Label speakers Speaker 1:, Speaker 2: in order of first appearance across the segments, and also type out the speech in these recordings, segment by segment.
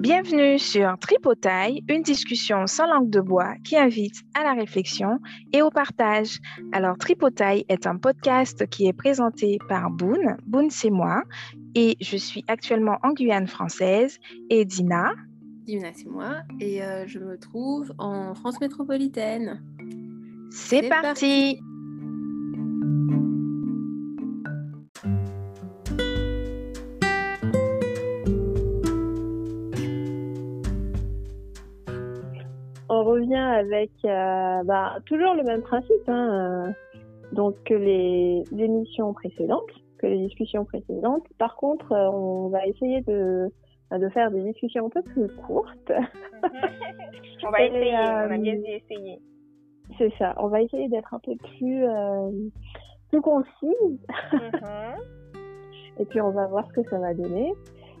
Speaker 1: Bienvenue sur Tripotaille, une discussion sans langue de bois qui invite à la réflexion et au partage. Alors, Tripotaille est un podcast qui est présenté par Boone. Boone, c'est moi. Et je suis actuellement en Guyane française. Et Dina?
Speaker 2: Dina, c'est moi. Et euh, je me trouve en France métropolitaine.
Speaker 1: C'est parti.
Speaker 3: Avec euh, bah, toujours le même principe, hein, euh, donc que les émissions précédentes, que les discussions précédentes. Par contre, euh, on va essayer de, de faire des discussions un peu plus courtes.
Speaker 4: on va essayer, on a bien essayé.
Speaker 3: C'est ça, on va essayer d'être un peu plus, plus concise. Mm-hmm. Et puis on va voir ce que ça va donner.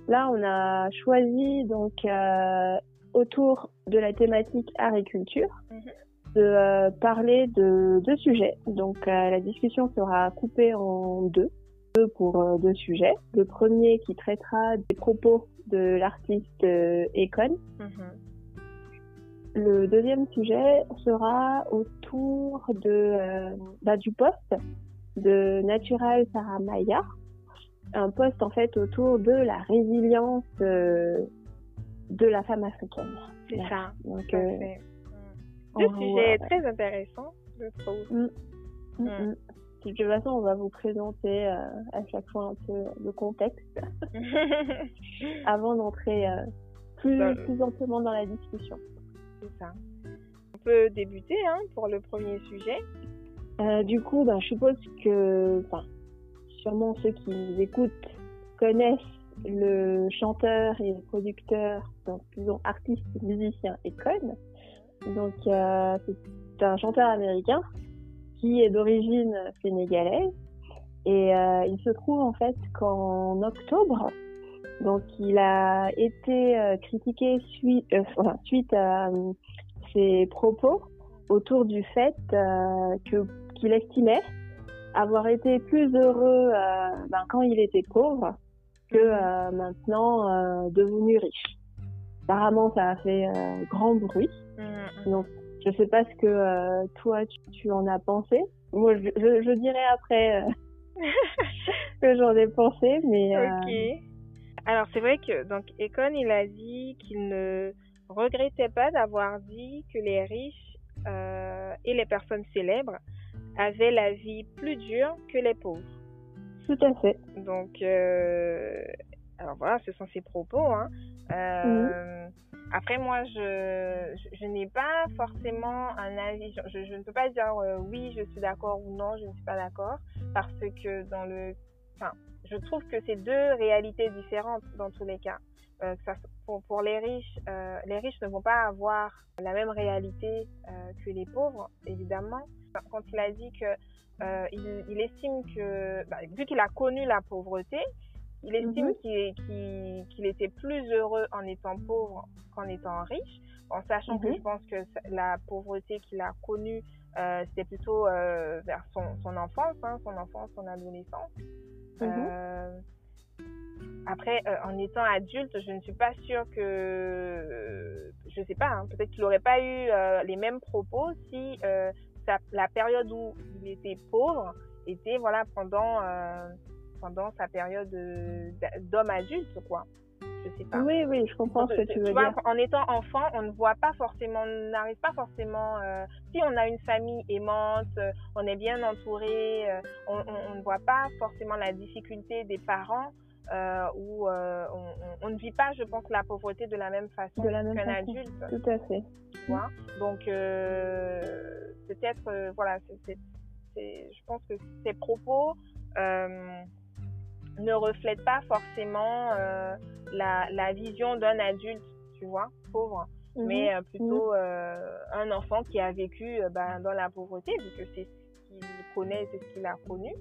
Speaker 3: Là, on a choisi donc autour de la thématique agriculture, mhm. de euh, parler de deux sujets. Donc euh, la discussion sera coupée en deux, deux pour euh, deux sujets. Le premier qui traitera des propos de l'artiste Econ. Mhm. Le deuxième sujet sera autour de bah, du poste de Natural Sarah Maya, un poste en fait autour de la résilience de la femme africaine.
Speaker 4: C'est ça. Donc, euh, mm. Le sujet est très intéressant, je trouve. Mm.
Speaker 3: Mm, de toute façon, on va vous présenter euh, à chaque fois un peu le contexte avant d'entrer euh, plus, plus amplement dans la discussion.
Speaker 4: C'est ça. On peut débuter hein, pour le premier sujet.
Speaker 3: du coup, ben, je suppose que, sûrement ceux qui nous écoutent connaissent le chanteur et producteur, donc disons artiste, musicien et conne. Donc euh, c'est un chanteur américain qui est d'origine sénégalaise et euh, il se trouve en fait qu'en octobre, donc il a été euh, critiqué suite, suite à ses propos autour du fait que qu'il estimait avoir été plus heureux ben, quand il était pauvre que euh, maintenant euh, devenu riche. Apparemment, ça a fait euh, grand bruit. Mm. Donc, je sais pas ce que toi tu, en as pensé. Moi, je, je, dirais après que j'en ai pensé, mais.
Speaker 4: Ok. Alors c'est vrai que donc Econ il a dit qu'il ne regrettait pas d'avoir dit que les riches et les personnes célèbres avaient la vie plus dure que les pauvres.
Speaker 3: Tout à fait.
Speaker 4: Donc, euh, alors voilà, ce sont ses propos. Hein. Euh, après, moi, je, je, n'ai pas forcément un avis. Je, je ne peux pas dire euh, oui, je suis d'accord ou non, je ne suis pas d'accord. Parce que dans le. Enfin, je trouve que c'est deux réalités différentes dans tous les cas. Euh, ça, pour, pour, les riches, euh, les riches ne vont pas avoir la même réalité que les pauvres, évidemment. Quand il a dit que euh, il, estime que, bah, vu qu'il a connu la pauvreté, il estime mhm. qu'il était plus heureux en étant pauvre qu'en étant riche, en sachant que mhm. je pense que la pauvreté qu'il a connue, euh, c'était plutôt euh, vers son, son enfance, hein, son enfance, son adolescence. Mhm. après, en étant adulte, je ne suis pas sûre que, je sais pas, hein, peut-être qu'il n'aurait pas eu les mêmes propos si la période où il était pauvre était voilà pendant euh, pendant sa période d'homme adulte quoi. Je sais pas.
Speaker 3: Oui oui je comprends ce que tu, veux
Speaker 4: dire. en étant enfant on ne voit pas forcément on n'arrive pas forcément euh, si on a une famille aimante on est bien entouré euh, on, on, ne voit pas forcément la difficulté des parents euh, où euh, on, on, ne vit pas, je pense, la pauvreté de la même façon qu'un adulte.
Speaker 3: Tout à fait.
Speaker 4: Tu vois Donc, euh, peut-être, euh, voilà, c'est, je pense que ces propos euh, ne reflètent pas forcément la, la, vision d'un adulte, tu vois, pauvre, mhm. mais plutôt mhm. un enfant qui a vécu ben, dans la pauvreté, vu que c'est ce qu'il connaît, c'est ce qu'il a connu.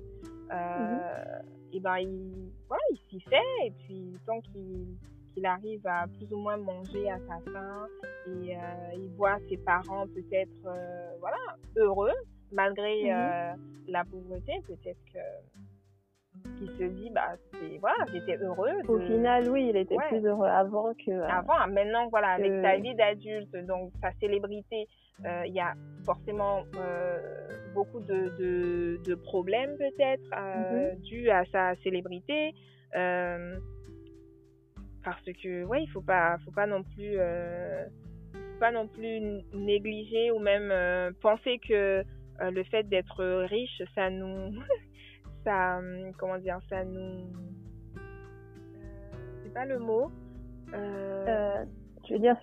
Speaker 4: Euh, et ben il, voilà, il s'y fait et puis tant qu'il arrive à plus ou moins manger à sa faim et euh, il voit ses parents peut-être euh, voilà heureux malgré mhm. la pauvreté peut-être que qui se dit bah c'est voilà j'étais heureux
Speaker 3: au final oui il était plus heureux avant que euh,
Speaker 4: avant maintenant voilà avec sa vie d'adulte donc sa célébrité euh, il y a forcément euh, beaucoup de, de, de problèmes peut-être mm dus à sa célébrité parce que ouais il faut pas faut pas non plus faut pas non plus négliger ou même penser que le fait d'être riche ça nous ça, comment dire, ça nous, euh, c'est pas le mot.
Speaker 3: Euh, euh, je veux dire,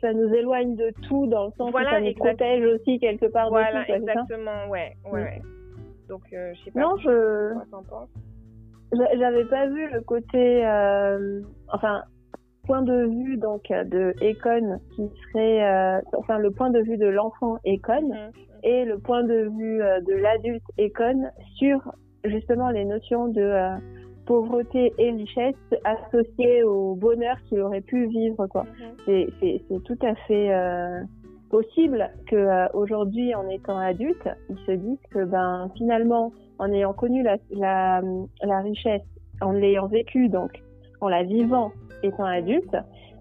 Speaker 3: ça nous éloigne de tout dans le sens où ça nous protège aussi quelque part
Speaker 4: voilà,
Speaker 3: de tout.
Speaker 4: exactement, ouais, ouais, Donc, je sais pas.
Speaker 3: Non, je. J'avais pas vu le côté, enfin, point de vue donc de Econ qui serait, enfin, le point de vue de l'enfant Econ mhm. et le point de vue de l'adulte Econ sur justement les notions de euh, pauvreté et richesse associées au bonheur qu'il aurait pu vivre. Quoi. Mhm. C'est tout à fait euh, possible que euh, aujourd'hui, en étant adulte, ils se disent que ben finalement, en ayant connu la, la, la richesse, en l'ayant vécu donc, en la vivant étant adulte,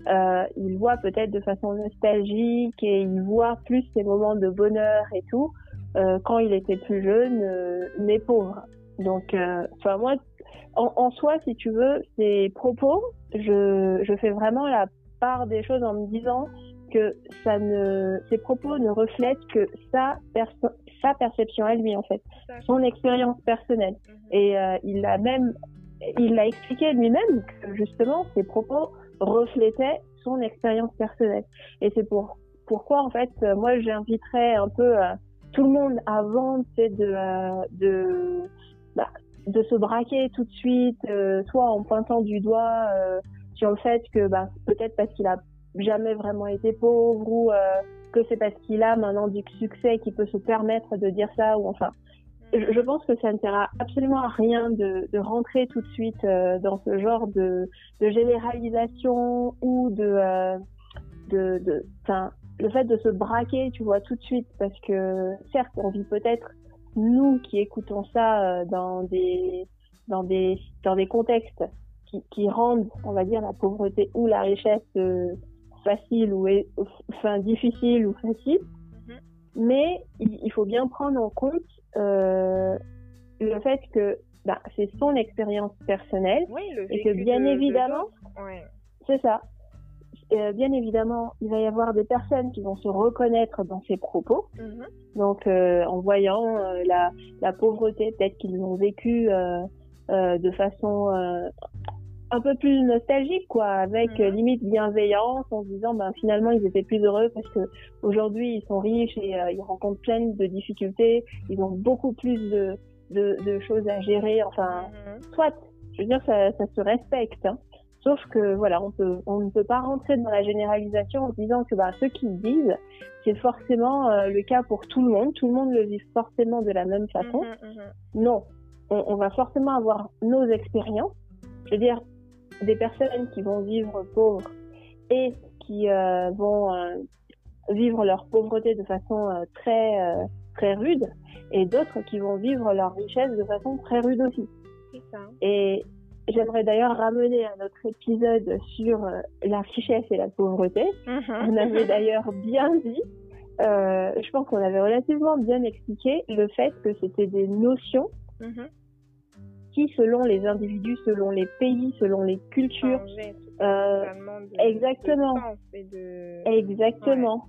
Speaker 3: euh, il voit peut-être de façon nostalgique et il voit plus ces moments de bonheur et tout euh, quand il était plus jeune, euh, mais pauvre. Donc, euh, enfin, moi, en, en, soi, si tu veux, ces propos, je, je fais vraiment la part des choses en me disant que ça ne, ces propos ne reflètent que sa, sa perception à lui, en fait, son expérience personnelle. Mhm. Et euh, il a même, il l'a expliqué lui-même que justement, ces propos reflétaient son expérience personnelle. Et c'est pour, pourquoi, en fait, moi, j'inviterais un peu euh, tout le monde avant, de, euh, de bah, de se braquer tout de suite, euh, soit en pointant du doigt euh, sur le fait que bah, peut-être parce qu'il a jamais vraiment été pauvre ou euh, que c'est parce qu'il a maintenant du succès qu'il peut se permettre de dire ça ou enfin. Je, pense que ça ne sert absolument à rien de, de rentrer tout de suite dans ce genre de, de généralisation ou de de, de le fait de se braquer tu vois tout de suite parce que certes on vit peut-être nous qui écoutons ça euh, dans des dans des dans des contextes qui, qui rendent, on va dire, la pauvreté ou la richesse euh, facile ou enfin difficile ou facile. Mm-hmm. Mais il, faut bien prendre en compte euh, le fait que bah, c'est son expérience personnelle et que bien évidemment, c'est ça. Euh, bien évidemment, il va y avoir des personnes qui vont se reconnaître dans ces propos. Mhm. Donc, euh, en voyant euh, la, la, pauvreté, peut-être qu'ils l'ont vécu de façon un peu plus nostalgique, quoi, avec mhm. limite bienveillance, en se disant, ben finalement, ils étaient plus heureux parce que aujourd'hui, ils sont riches et ils rencontrent plein de difficultés. Ils ont beaucoup plus de, de, de choses à gérer. Enfin, mhm. soit, je veux dire, ça, ça se respecte. Hein. Sauf que voilà, on peut, on ne peut pas rentrer dans la généralisation en disant que bah, ce qu'ils disent, c'est forcément euh, le cas pour tout le monde. Tout le monde le vit forcément de la même façon. Mhm, mhm. Non, on, va forcément avoir nos expériences. Je veux dire, des personnes qui vont vivre pauvres et qui euh, vont euh, vivre leur pauvreté de façon très très rude, et d'autres qui vont vivre leur richesse de façon très rude aussi. Ça. Et J'aimerais d'ailleurs ramener un autre épisode sur euh, la richesse et la pauvreté. Mhm. On avait d'ailleurs bien dit, euh, je pense qu'on avait relativement bien expliqué le fait que c'était des notions mhm. qui, selon les individus, selon les pays, selon les cultures, euh, exactement, exactement.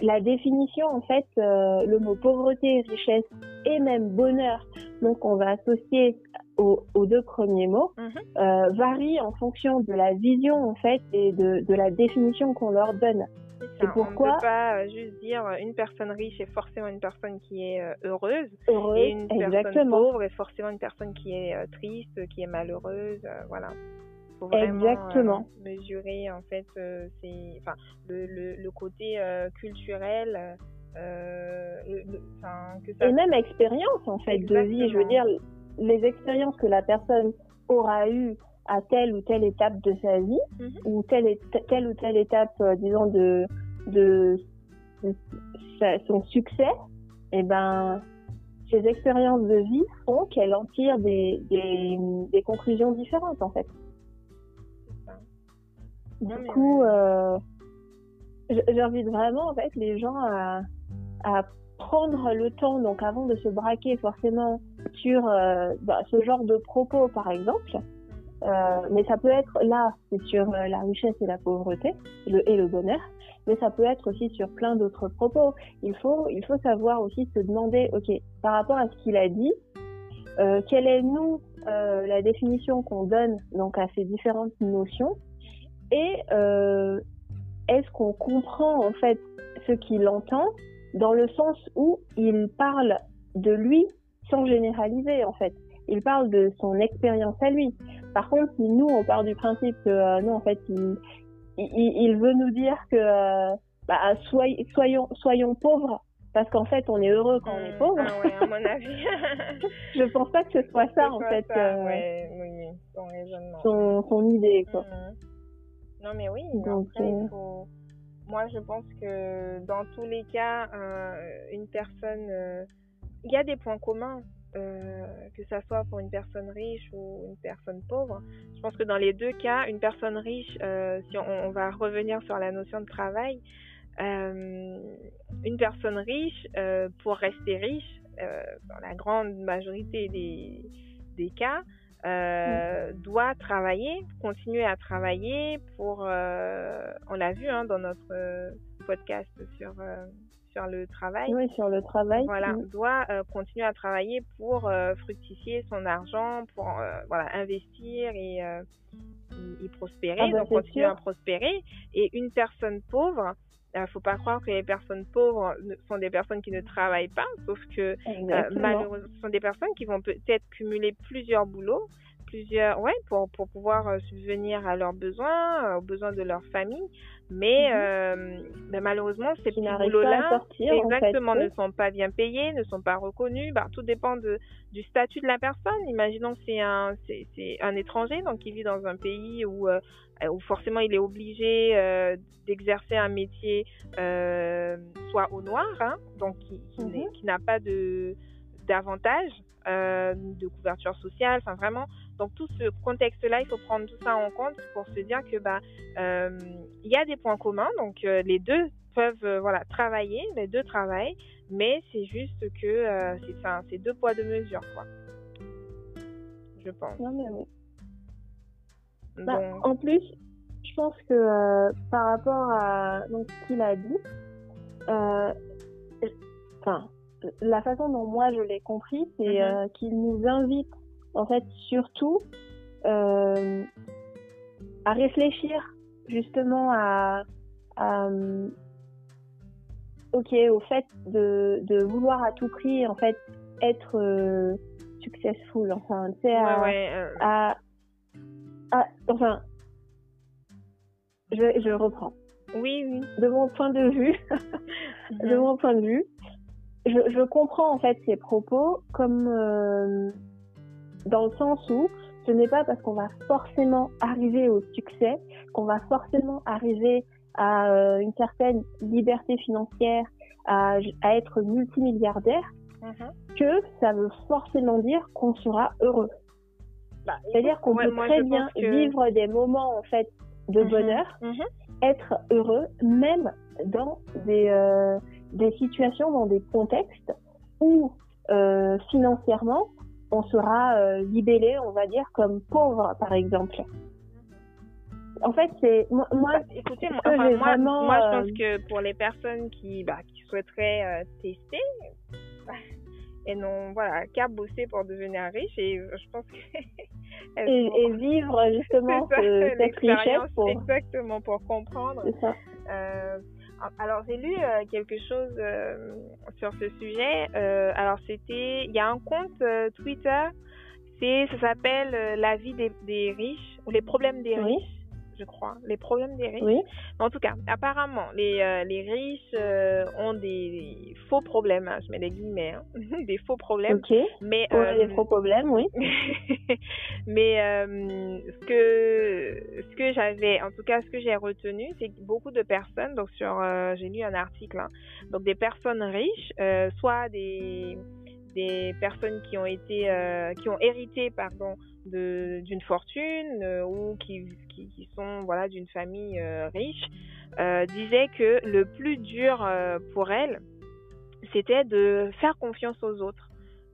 Speaker 3: La définition, en fait, euh, le mot pauvreté, richesse et même bonheur, donc on va associer aux, deux premiers mots, mhm. euh, varie en fonction de la vision, en fait, et de, de la définition qu'on leur donne.
Speaker 4: C'est pourquoi. On ne peut pas euh, juste dire une personne riche est forcément une personne qui est heureuse, heureuse, et une personne pauvre est forcément une personne qui est triste, qui est malheureuse, voilà faut vraiment Exactement. Euh, mesurer en fait euh, c'est enfin le, le, le, côté euh, culturel
Speaker 3: que ça... et même expérience en fait de vie je veux dire les expériences que la personne aura eues à telle ou telle étape de sa vie mhm. ou telle, telle ou telle étape disons de de, son succès et eh ben ses expériences de vie font qu'elle en tire des, des, des, conclusions différentes en fait. Du coup, euh, j'invite vraiment en fait les gens à, à prendre le temps, donc avant de se braquer forcément sur euh, bah, ce genre de propos par exemple, euh, mais ça peut être là, c'est sur euh, la richesse et la pauvreté et le bonheur, mais ça peut être aussi sur plein d'autres propos. Il faut, il faut savoir aussi se demander, ok, par rapport à ce qu'il a dit, quelle est nous la définition qu'on donne donc à ces différentes notions et est-ce qu'on comprend en fait ce qu'il entend dans le sens où il parle de lui sans généraliser en fait. Il parle de son expérience à lui. Par contre, si nous on part du principe que euh, non en fait il, il, il, veut nous dire que euh, bah, soyons, soyons, soyons pauvres parce qu'en fait on est heureux quand on est pauvre.
Speaker 4: Ah ouais, à mon avis.
Speaker 3: je pense pas que ce soit ça en fait.
Speaker 4: Ça, euh, ouais, oui, oui, son raisonnement.
Speaker 3: Son, son idée quoi.
Speaker 4: Mmh. Non mais oui, Donc, après, il faut moi, je pense que dans tous les cas, euh, une personne, euh, il y a des points communs, euh, que ça soit pour une personne riche ou une personne pauvre. Je pense que dans les deux cas, une personne riche, si on, on, va revenir sur la notion de travail, une personne riche, pour rester riche, dans la grande majorité des, des cas, euh, doit travailler, continuer à travailler pour, euh, on l'a vu hein, dans notre euh, podcast sur euh, sur le travail.
Speaker 3: Oui, sur le travail.
Speaker 4: Voilà, doit euh, continuer à travailler pour euh, fructifier son argent, pour voilà investir et, et, prospérer,
Speaker 3: ah bah,
Speaker 4: donc continuer
Speaker 3: sûr.
Speaker 4: à prospérer. Et une personne pauvre, il ne faut pas croire que les personnes pauvres sont des personnes qui ne travaillent pas, sauf que euh, malheureusement, ce sont des personnes qui vont peut-être cumuler plusieurs boulots, plusieurs, ouais, pour, pour pouvoir euh, subvenir à leurs besoins, euh, aux besoins de leur famille. Mais
Speaker 3: Mhm.
Speaker 4: euh, ben, malheureusement, ces petits boulots-là,
Speaker 3: sortir, en fait,
Speaker 4: exactement, ne sont pas bien payés, ne sont pas reconnus. Bah, tout dépend de, du statut de la personne. Imaginons que c'est un, c'est, c'est un étranger, donc il vit dans un pays où, euh, où forcément il est obligé euh, d'exercer un métier soit au noir, hein, donc qui, qui,
Speaker 3: Mhm.
Speaker 4: qui n'a pas de d'avantage euh, de couverture sociale, enfin vraiment. Donc tout ce contexte-là, il faut prendre tout ça en compte pour se dire que bah euh, il y a des points communs, donc euh, les deux peuvent voilà travailler, les deux travaillent, mais c'est juste que c'est enfin, c'est deux poids deux mesures quoi. Je pense.
Speaker 3: Non, mais oui. Bah, en plus, je pense que par rapport à donc, ce qu'il a dit, enfin, la façon dont moi je l'ai compris, c'est
Speaker 4: Mhm.
Speaker 3: euh, qu'il nous invite en fait surtout euh, à réfléchir justement à, à, euh, ok au fait de, de vouloir à tout prix en fait être euh, successful enfin tu sais à,
Speaker 4: ouais, ouais, euh,
Speaker 3: à, à- enfin je, je reprends
Speaker 4: oui, oui.
Speaker 3: de mon point de vue de
Speaker 4: Mhm.
Speaker 3: mon point de vue je, je comprends en fait ses propos comme euh, dans le sens où ce n'est pas parce qu'on va forcément arriver au succès qu'on va forcément arriver à euh, une certaine liberté financière, à, à être multimilliardaire,
Speaker 4: Mhm.
Speaker 3: que ça veut forcément dire qu'on sera heureux.
Speaker 4: Bah,
Speaker 3: C'est-à-dire qu'on
Speaker 4: ouais,
Speaker 3: peut
Speaker 4: moi,
Speaker 3: très bien
Speaker 4: que-
Speaker 3: vivre des moments en fait de
Speaker 4: Mhm.
Speaker 3: bonheur,
Speaker 4: Mhm.
Speaker 3: être heureux, même dans des, euh, des situations, dans des contextes où euh, financièrement on sera euh, libellé, on va dire, comme pauvre, par exemple. En fait, c'est moi, moi,
Speaker 4: Bah, écoutez, moi, enfin,
Speaker 3: vraiment,
Speaker 4: moi, je
Speaker 3: euh,
Speaker 4: pense que pour les personnes qui, bah, qui souhaiteraient euh, tester, bah, et non, voilà, qu'à bosser pour devenir riche, et euh, je pense que
Speaker 3: et,
Speaker 4: vont-
Speaker 3: et vivre justement
Speaker 4: ça,
Speaker 3: ce- cette richesse pour.
Speaker 4: exactement pour comprendre.
Speaker 3: C'est ça.
Speaker 4: Euh, alors j'ai lu euh, quelque chose euh, sur ce sujet. Euh, alors c'était, il y a un compte Twitter, c'est, ça s'appelle la vie des, des riches ou les problèmes des
Speaker 3: Oui.
Speaker 4: riches, je crois, les problèmes des riches.
Speaker 3: Oui.
Speaker 4: En tout cas, apparemment, les, euh, les riches euh, ont des faux problèmes, hein, je mets des guillemets, hein, des faux problèmes,
Speaker 3: Ok.
Speaker 4: mais
Speaker 3: a
Speaker 4: euh,
Speaker 3: des gros problèmes, oui.
Speaker 4: mais ce que ce que j'avais, en tout cas ce que j'ai retenu, c'est que beaucoup de personnes, donc sur, j'ai lu un article, hein, donc des personnes riches, soit des des personnes qui ont été, qui ont hérité, pardon, d'une fortune ou qui, qui, qui, sont voilà d'une famille riche, disaient que le plus dur pour elles, c'était de faire confiance aux autres.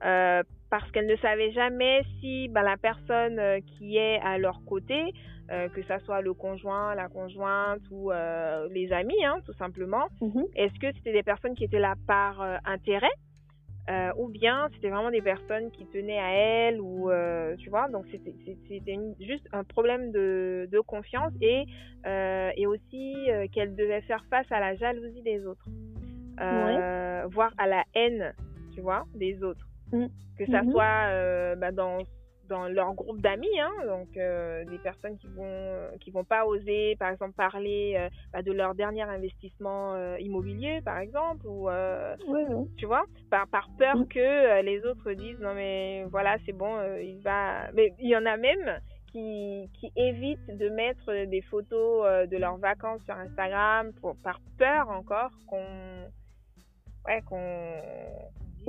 Speaker 4: Euh, parce qu'elles ne savaient jamais si ben, la personne euh, qui est à leur côté, euh, que ça soit le conjoint, la conjointe ou les amis, hein, tout simplement,
Speaker 3: mhm.
Speaker 4: est-ce que c'était des personnes qui étaient là par intérêt? Ou bien c'était vraiment des personnes qui tenaient à elles ou tu vois donc c'était juste un problème de, de confiance et et aussi qu'elles devaient faire face à la jalousie des autres voire à la haine tu vois des autres Mm. Que ça mm-hmm. soit euh, bah, dans dans leur groupe d'amis, hein, donc euh, des personnes qui vont qui vont pas oser, par exemple, parler euh, bah, de leur dernier investissement immobilier, par exemple, ou tu vois, par par peur mm. que les autres disent non mais voilà c'est bon, il va. Mais il y en a même qui qui évitent de mettre des photos de leurs vacances sur Instagram pour par peur encore qu'on ouais qu'on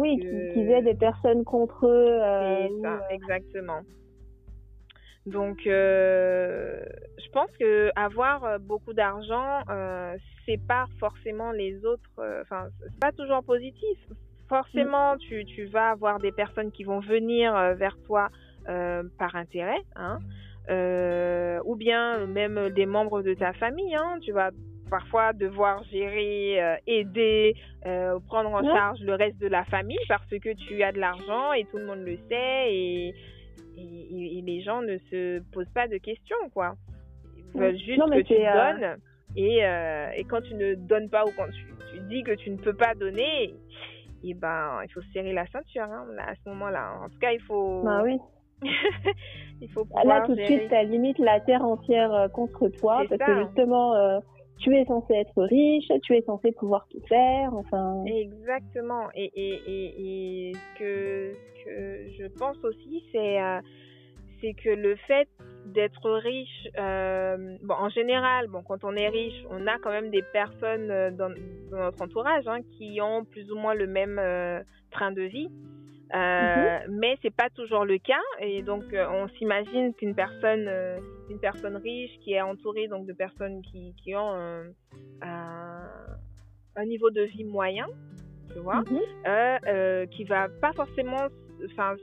Speaker 3: oui, qu'ils aient des personnes contre eux.
Speaker 4: Euh, ça, euh, exactement. Donc, euh, je pense que avoir beaucoup d'argent, euh, c'est pas forcément les autres. Enfin, c'est pas toujours positif. Forcément, mm. tu, tu, vas avoir des personnes qui vont venir vers toi par intérêt, hein, ou bien même des membres de ta famille. Hein, tu vas parfois devoir gérer, euh, aider, euh, prendre en charge le reste de la famille parce que tu as de l'argent et tout le monde le sait et, et, les gens ne se posent pas de questions, quoi. Ils veulent juste que tu euh, donnes et, et, quand tu ne donnes pas ou quand tu, tu, dis que tu ne peux pas donner, et ben, il faut serrer la ceinture hein, à ce moment-là. En tout cas, il faut.
Speaker 3: Bah oui.
Speaker 4: il faut
Speaker 3: Là, tout de suite, tu limite la terre entière contre toi parce que justement, tu es censé être riche, tu es censé pouvoir tout faire, enfin.
Speaker 4: Exactement. Et, et, ce, que, que je pense aussi, c'est euh, c'est que le fait d'être riche, euh, bon, en général, bon, quand on est riche, on a quand même des personnes euh, dans, notre entourage hein, qui ont plus ou moins le même train de vie. Euh, mhm. Mais c'est pas toujours le cas et donc euh, on s'imagine qu'une personne, euh, une personne riche qui est entourée donc de personnes qui, qui ont un, un, niveau de vie moyen, tu vois, mhm. euh, qui va pas forcément, enfin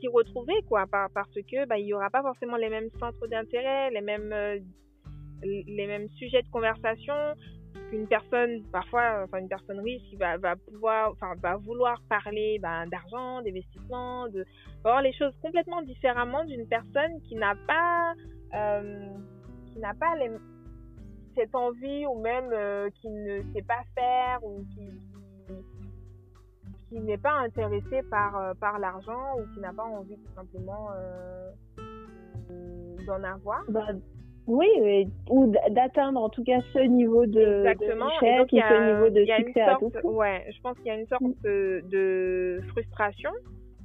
Speaker 4: s'y retrouver quoi, parce que bah il y aura pas forcément les mêmes centres d'intérêt, les mêmes les mêmes sujets de conversation, qu'une personne, parfois, enfin une personne riche, va, va pouvoir, enfin va vouloir parler ben, d'argent, d'investissement, de voir les choses complètement différemment d'une personne qui n'a pas, euh, qui n'a pas cette envie ou même euh, qui ne sait pas faire ou qui, qui, n'est pas intéressé par euh, par l'argent ou qui n'a pas envie tout simplement d'en avoir.
Speaker 3: Bah, oui, ou d'atteindre en tout cas ce niveau de,
Speaker 4: Exactement.
Speaker 3: de ce niveau de succès
Speaker 4: à tout Ouais, je pense qu'il y a une sorte mm. de, frustration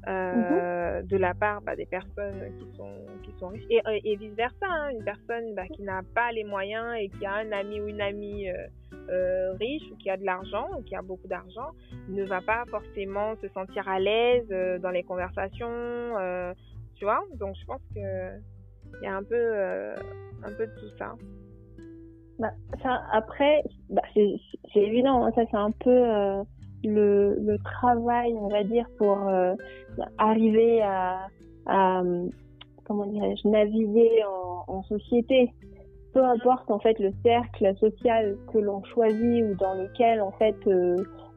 Speaker 4: euh, mm-hmm. de la part bah, des personnes qui sont qui sont riches et, et vice versa. Hein, une personne bah, qui n'a pas les moyens et qui a un ami ou une amie euh, euh, riche ou qui a de l'argent ou qui a beaucoup d'argent ne va pas forcément se sentir à l'aise dans les conversations. Tu vois? Donc je pense que il y a un peu, un peu de tout ça.
Speaker 3: Bah, après, bah, c'est évident, hein, ça c'est un peu euh, le, travail, on va dire, pour euh, arriver à, comment dirais-je, naviguer en, société. Peu importe en fait le cercle social que l'on choisit ou dans lequel en fait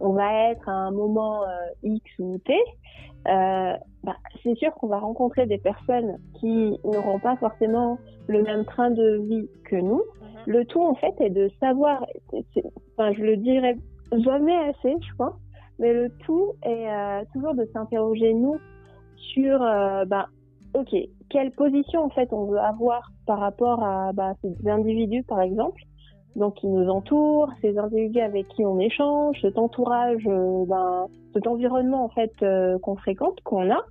Speaker 3: on va être à un moment X ou T, euh, bah, c'est sûr qu'on va rencontrer des personnes qui n'auront pas forcément le même train de vie que nous. Mhm. Le tout, en fait, est de savoir, enfin, je le dirais jamais assez, je pense, mais le tout est euh, toujours de s'interroger, nous, sur, euh, bah, ok, quelle position, en fait, on veut avoir par rapport à bah, ces individus, par exemple, donc qui nous entourent, ces individus avec qui on échange, cet entourage, euh, ben, cet environnement en fait euh, qu'on fréquente, qu'on a.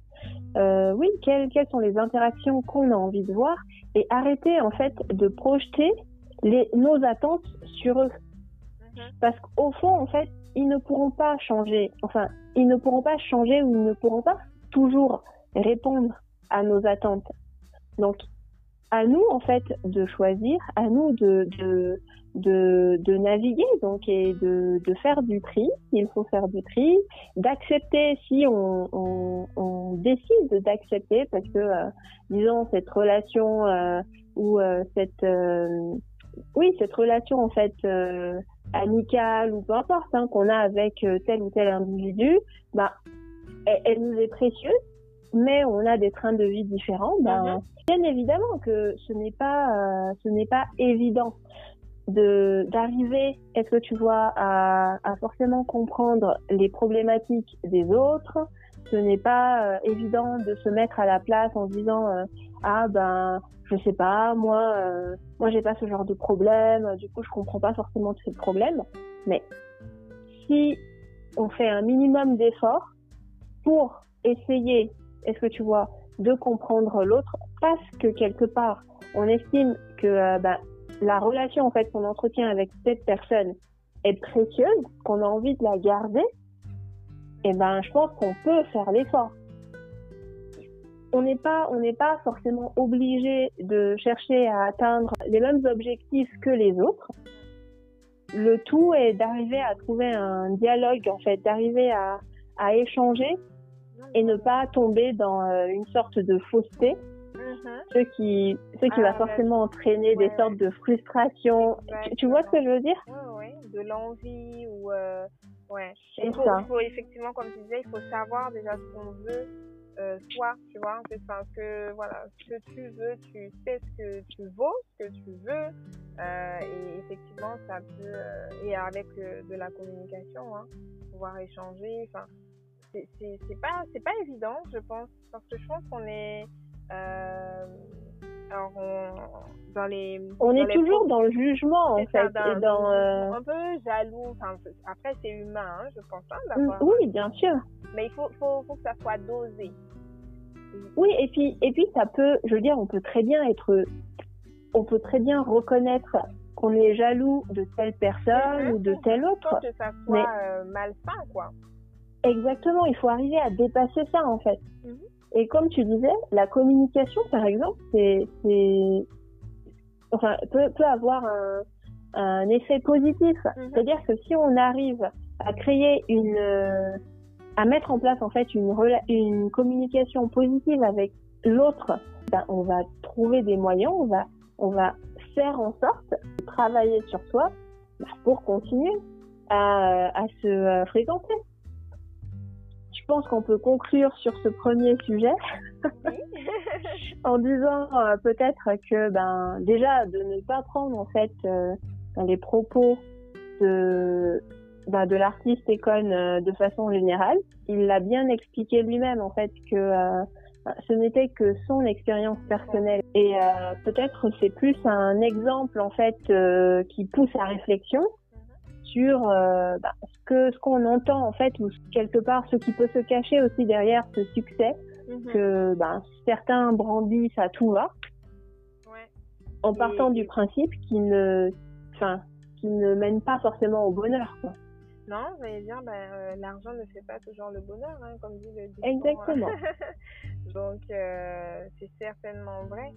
Speaker 3: Euh, oui, quelles, quelles sont les interactions qu'on a envie de voir et arrêter en fait de projeter les, nos attentes sur eux. Parce qu'au fond, en fait, ils ne pourront pas changer. Enfin, ils ne pourront pas changer ou ils ne pourront pas toujours répondre à nos attentes. Donc, à nous, en fait, de choisir, à nous de, de, de, de naviguer, donc, et de, de faire du tri. Il faut faire du tri, d'accepter si on, on, on décide d'accepter, parce que, euh, disons, cette relation euh, ou euh, cette, euh, oui, cette relation, en fait, euh, amicale ou peu importe, hein, qu'on a avec euh, tel ou tel individu, bah, elle, elle nous est précieuse mais on a des trains de vie différents, ben, bien évidemment que ce n'est pas, euh, ce n'est pas évident de d'arriver, est-ce que tu vois, à, à, forcément comprendre les problématiques des autres. Ce n'est pas euh, évident de se mettre à la place en disant euh, ah ben je sais pas moi euh, moi j'ai pas ce genre de problème du coup je comprends pas forcément tous ces problèmes mais si on fait un minimum d'efforts pour essayer est-ce que tu vois, de comprendre l'autre parce que quelque part, on estime que euh, bah, la relation en fait qu'on entretient avec cette personne est précieuse, qu'on a envie de la garder, et ben je pense qu'on peut faire l'effort. On n'est pas, on n'est pas forcément obligé de chercher à atteindre les mêmes objectifs que les autres. Le tout est d'arriver à trouver un dialogue en fait, d'arriver à, à échanger et ne pas tomber dans euh, une sorte de fausseté. Ce qui, ce qui ah, va forcément entraîner ouais, des sortes de frustration. Tu, tu, vois ce que je veux dire?
Speaker 4: Oui, ouais. de l'envie ou euh, ouais. Il faut, il faut, effectivement, comme tu disais, il faut savoir déjà ce qu'on veut. Euh, soi, tu vois, parce que voilà, ce que tu veux, tu sais ce que tu vaux, ce que tu veux, euh, et effectivement, ça peut, euh, et avec de la communication, hein, pouvoir échanger, enfin, c'est pas c'est pas évident je pense parce que je pense qu'on est euh, alors on, dans les
Speaker 3: on
Speaker 4: dans
Speaker 3: est
Speaker 4: les
Speaker 3: toujours dans le jugement en fait
Speaker 4: ça,
Speaker 3: et dans euh...
Speaker 4: un peu jaloux enfin après c'est humain hein, je pense hein,
Speaker 3: mm, oui bien sûr
Speaker 4: mais il faut, faut faut que ça soit dosé
Speaker 3: oui et puis et puis ça peut je veux dire on peut très bien être on peut très bien reconnaître qu'on est jaloux de telle personne mm -hmm. ou de telle autre
Speaker 4: que ça soit mais... euh, malsain quoi
Speaker 3: Exactement, il faut arriver à dépasser ça en fait. Mm -hmm. Et comme tu disais, la communication, par exemple, c'est, enfin, peut, peut avoir un, un effet positif. Mm -hmm. C'est-à-dire que si on arrive à créer une, à mettre en place en fait une, une communication positive avec l'autre, ben, on va trouver des moyens, on va, on va faire en sorte de travailler sur soi pour continuer à, à se fréquenter je pense qu'on peut conclure sur ce premier sujet en disant euh, peut-être que ben déjà de ne pas prendre en fait euh, les propos de ben, de l'artiste Econ euh, de façon générale. Il l'a bien expliqué lui-même en fait que euh, ce n'était que son expérience personnelle. Et euh, peut-être c'est plus un exemple en fait qui pousse à réflexion sur euh, bah, ce que ce qu'on entend en fait ou quelque part ce qui peut se cacher aussi derrière ce succès -hmm. que bah, certains brandissent à tout va
Speaker 4: ouais.
Speaker 3: en partant Et... du principe qui ne enfin qui ne mène pas forcément au bonheur quoi.
Speaker 4: Non, j'allais dire, ben, euh, l'argent ne fait pas toujours le bonheur, hein, comme dit le
Speaker 3: dicton. Exactement.
Speaker 4: donc, euh, c'est certainement vrai.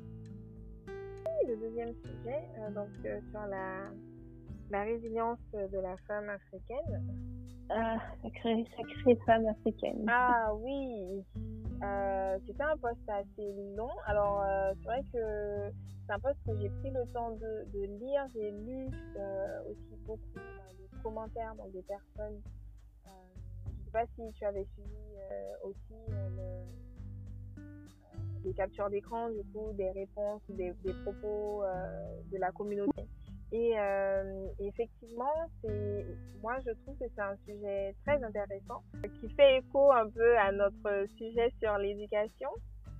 Speaker 4: Et le deuxième sujet, euh, donc sur la la résilience de la femme africaine.
Speaker 3: Ah, sacrée, sacrée femme africaine.
Speaker 4: Ah oui, euh, c'était un poste assez long. Alors, euh, c'est vrai que c'est un poste que j'ai pris le temps de, de lire. J'ai lu euh, aussi beaucoup de commentaires dans des personnes. Je ne sais pas si tu avais suivi aussi le, des captures d'écran, du coup, des réponses, des, des propos de la communauté. Et euh, effectivement, c'est moi je trouve que c'est un sujet très intéressant qui fait écho un peu à notre sujet sur l'éducation.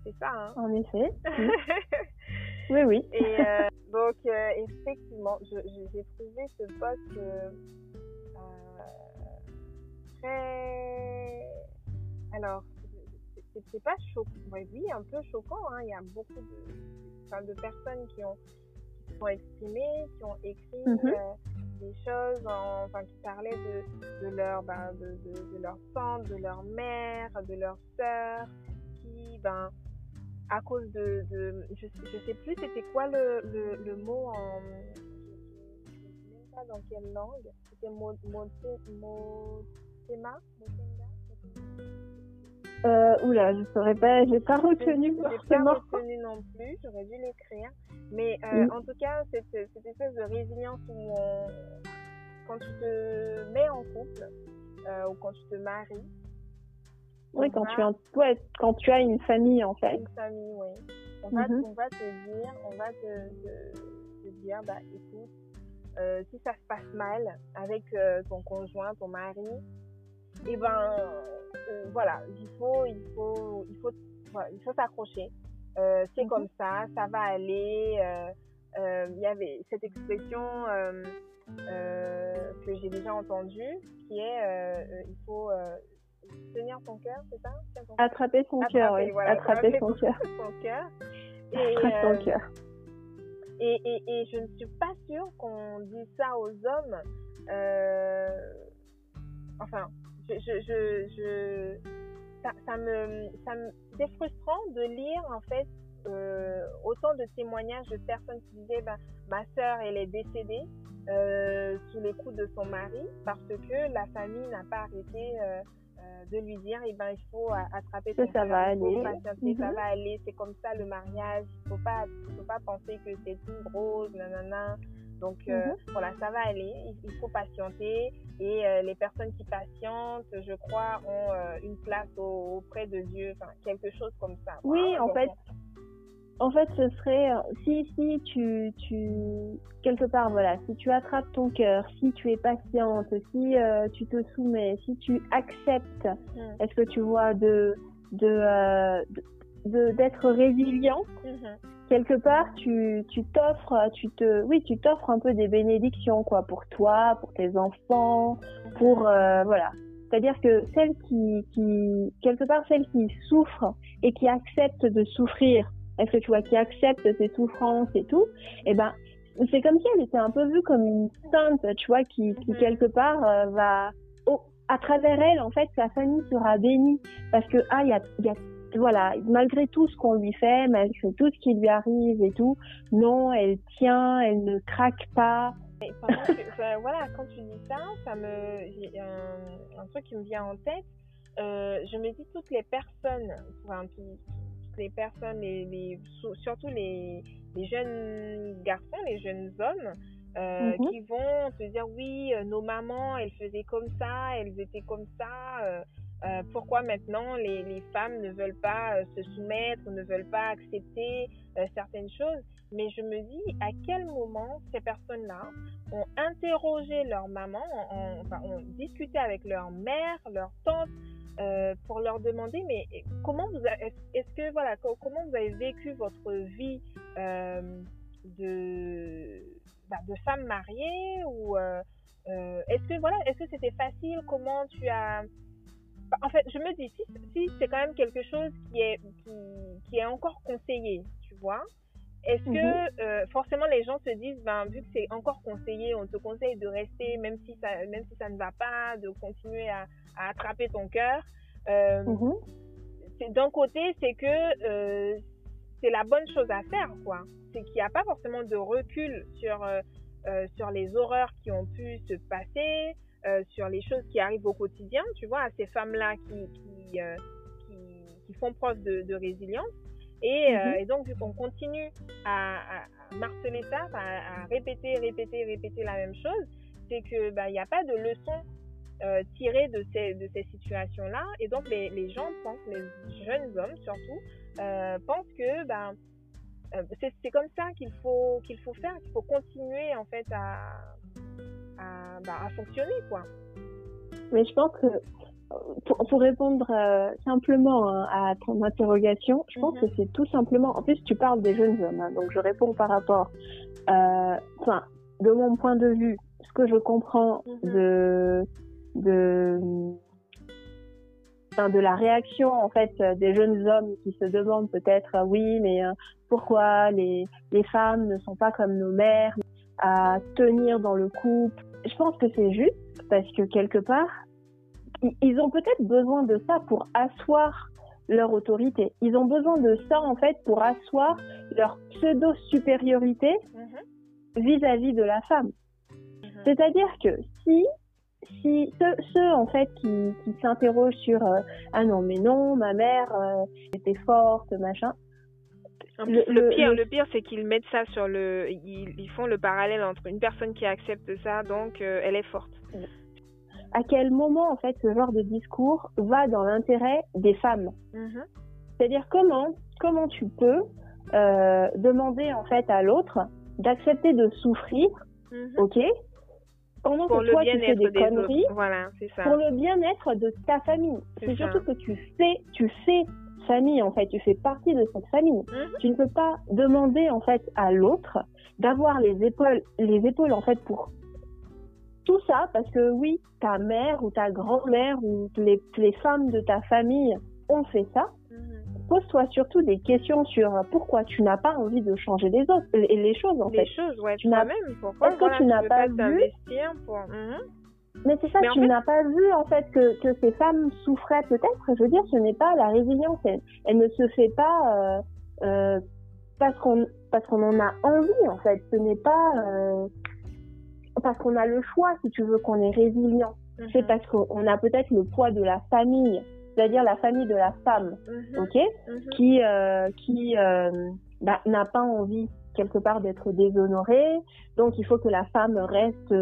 Speaker 4: C'est ça, hein?
Speaker 3: En effet. oui, oui.
Speaker 4: Et euh, donc euh, effectivement, j'ai trouvé ce poste euh, très alors c'est pas choquant, oui, un peu choquant. Hein. Il y a beaucoup de, de personnes qui ont sont exprimés, qui ont écrit. Mm -hmm. euh, des choses, enfin, qui parlaient de, de leur, ben, de, de, leur tante, de leur mère, de leur sœur, qui, ben, à cause de, de je, je sais plus, c'était quoi le, le, le, mot en, je, ne sais même pas dans quelle langue, c'était Motema,
Speaker 3: euh, oula, je saurais pas, j'ai pas retenu
Speaker 4: forcément. J'ai pas retenu non plus, j'aurais dû l'écrire. Mais euh, en tout cas, cette, cette, espèce de résilience où quand tu te mets en couple euh, ou quand tu te maries.
Speaker 3: Oui, quand, tu as, ouais, quand tu as une famille en fait.
Speaker 4: Une famille, oui. On, va, mhm. on va te dire, on va te, te, te dire, bah écoute, si ça se passe mal avec ton conjoint, ton mari, et eh ben euh, voilà, il faut, il faut, il faut, il faut s'accrocher. Euh, c'est mhm. comme ça, ça va aller. Euh, il y avait cette expression que j'ai déjà entendue, qui est il faut tenir son cœur, c'est ça?
Speaker 3: Attraper son cœur, oui. attraper, son cœur.
Speaker 4: Et, son cœur. Et, et, et, je ne suis pas sûre qu'on dise ça aux hommes. enfin, je, je, je, je ça, ça, me, ça me, c'est frustrant de lire en fait euh, autant de témoignages de personnes qui disaient bah, ma sœur elle est décédée euh, sous les coups de son mari parce que la famille n'a pas arrêté euh, de lui dire eh ben il faut attraper
Speaker 3: ton ça, va aller.
Speaker 4: Patienter, ça va aller c'est comme ça le mariage il faut pas faut pas penser que c'est tout rose nanana donc mhm. voilà, ça va aller. Il, faut patienter et euh, les personnes qui patientent, je crois, ont euh, une place auprès de Dieu, enfin quelque chose comme ça.
Speaker 3: Oui, en fait. En fait, ce serait si si tu tu quelque part voilà, si tu attrapes ton cœur, si tu es patiente, si tu te soumets, si tu acceptes, mm. est-ce que tu vois de de d'être résilient. Mhm. Quelque part, tu tu t'offres, tu te, oui, tu t'offres un peu des bénédictions quoi pour toi, pour tes enfants, pour euh, voilà. C'est-à-dire que celle qui qui quelque part celle qui souffre et qui accepte de souffrir, est-ce que tu vois qui accepte ses souffrances et tout, eh ben c'est comme si elle était un peu vue comme une sainte, tu vois, qui, qui mhm. quelque part euh, va, à travers elle, en fait, sa famille sera bénie parce que ah, il y a, y a voilà, malgré tout ce qu'on lui fait, malgré tout ce qui lui arrive et tout, non, elle tient, elle ne craque pas.
Speaker 4: voilà, quand tu dis ça, ça me, j'ai un, truc qui me vient en tête. Euh, je me dis toutes les personnes, enfin, toutes les personnes, les, les surtout les, les, jeunes garçons, les jeunes hommes, euh, mhm. qui vont te dire oui, euh, nos mamans, elles faisaient comme ça, elles étaient comme ça. Euh, euh, pourquoi maintenant les, les, femmes ne veulent pas euh, se soumettre, ne veulent pas accepter euh, certaines choses? Mais je me dis à quel moment ces personnes-là ont interrogé leur maman, ont, enfin, ont discuté avec leur mère, leur tante, euh, pour leur demander mais comment vous est-ce que voilà comment vous avez vécu votre vie de bah, de femme mariée ou est-ce que voilà est-ce que c'était facile? Comment tu as en fait, je me dis, si, si c'est quand même quelque chose qui est, qui, qui est encore conseillé, tu vois, est-ce que mhm. euh, forcément les gens se disent, ben, vu que c'est encore conseillé, on te conseille de rester, même si ça, même si ça ne va pas, de continuer à, à attraper ton cœur. Euh, mhm. D'un côté, c'est que euh, c'est la bonne chose à faire, quoi. C'est qu'il n'y a pas forcément de recul sur, sur les horreurs qui ont pu se passer, euh, sur les choses qui arrivent au quotidien, tu vois, à ces femmes-là qui, qui, euh, qui, qui, font preuve de, de résilience. Et, euh, mhm. et, donc, vu qu'on continue à, à, marteler ça, à, à, répéter, répéter, répéter la même chose, c'est que bah, il n'y a pas de leçon euh, tirée de ces, de ces situations-là. Et donc, les, les gens pensent, les jeunes hommes surtout, euh, pensent que bah, c'est comme ça qu'il faut, qu'il faut faire, qu'il faut continuer en fait à, à, bah, à fonctionner, quoi.
Speaker 3: Mais je pense que pour, pour répondre euh, simplement hein, à ton interrogation, je pense mhm. que c'est tout simplement. En plus, tu parles des jeunes hommes, hein, donc je réponds par rapport. Euh, enfin, de mon point de vue, ce que je comprends mhm. de de de la réaction en fait des jeunes hommes qui se demandent peut-être oui mais euh, pourquoi les les femmes ne sont pas comme nos mères à tenir dans le couple je pense que c'est juste parce que quelque part, ils ont peut-être besoin de ça pour asseoir leur autorité. Ils ont besoin de ça en fait pour asseoir leur pseudo-supériorité mhm. vis-à-vis de la femme. Mhm. C'est-à-dire que si si ceux, en fait qui, qui s'interrogent sur euh, ah non mais non ma mère euh, était forte machin
Speaker 4: le, pire, le... pire, c'est qu'ils mettent ça sur le, ils, font le parallèle entre une personne qui accepte ça, donc euh, elle est forte.
Speaker 3: À quel moment, en fait, ce genre de discours va dans l'intérêt des femmes? Mhm. C'est-à-dire comment, comment tu peux euh, demander en fait à l'autre d'accepter de souffrir, mhm. ok, pendant que toi tu fais des, conneries,
Speaker 4: voilà, ça.
Speaker 3: pour le bien-être de ta famille. C'est surtout que tu fais, tu fais famille en fait, tu fais partie de cette famille. Mhm. Tu ne peux pas demander en fait à l'autre d'avoir les épaules, les épaules en fait pour tout ça parce que oui, ta mère ou ta grand-mère ou les, les femmes de ta famille ont fait ça. Mhm. Pose-toi surtout des questions sur pourquoi tu n'as pas envie de changer les autres, les, les choses en
Speaker 4: fait.
Speaker 3: Les
Speaker 4: choses, ouais, tu n'as même. Pourquoi
Speaker 3: Est-ce que tu n'as pas, vu
Speaker 4: pour... Mhm.
Speaker 3: Mais c'est ça, tu n'as pas vu en fait que, que ces femmes souffraient peut-être. Je veux dire, ce n'est pas la résilience. Elle, ne se fait pas euh, euh, parce qu'on parce qu'on en a envie en fait. Ce n'est pas euh, parce qu'on a le choix, si tu veux, qu'on est résilient. Mhm. C'est parce qu'on a peut-être le poids de la famille, c'est-à-dire la famille de la femme, mhm. ok, mhm. qui qui bah, n'a pas envie quelque part d'être déshonorée. Donc il faut que la femme reste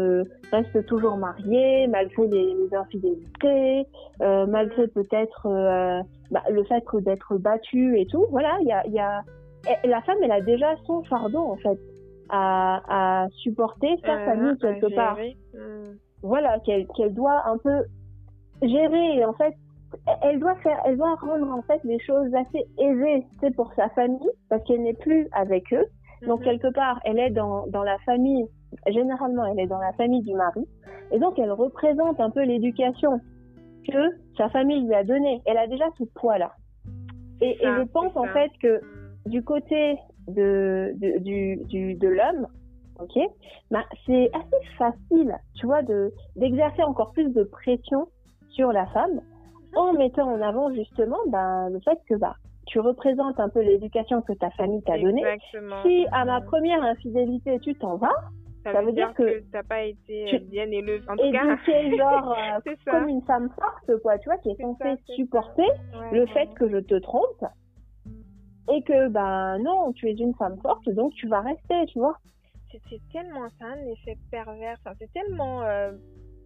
Speaker 3: reste toujours mariée malgré les, infidélités, euh, malgré peut-être euh, bah, le fait d'être battue et tout. Voilà, il y a, y a la femme elle a déjà son fardeau en fait à, à supporter sa euh, famille quelque part. Hmm. Voilà qu'elle qu'elle doit un peu gérer et en fait elle doit faire, elle doit rendre en fait les choses assez aisées, c'est pour sa famille, parce qu'elle n'est plus avec eux. Donc, mhm. quelque part, elle est dans, dans la famille, généralement, elle est dans la famille du mari. Et donc, elle représente un peu l'éducation que sa famille lui a donnée. Elle a déjà ce poids-là. Et, et, je pense, en fait, que du côté de, de, du, du, de l'homme, ok, bah, c'est assez facile, tu vois, de, d'exercer encore plus de pression sur la femme en mettant en avant justement bah, le fait que bah, tu représentes un peu l'éducation que ta famille t'a donnée. Si à ma première infidélité, tu t'en vas, ça, veut dire, que,
Speaker 4: tu n'as pas été euh, bien élevée. En tout cas,
Speaker 3: genre euh, comme une femme forte, quoi, tu vois, qui est, censée supporter le fait que je te trompe et que, ben non, tu es une femme forte, donc tu vas rester, tu vois.
Speaker 4: C'est tellement ça, un effet pervers, c'est tellement euh,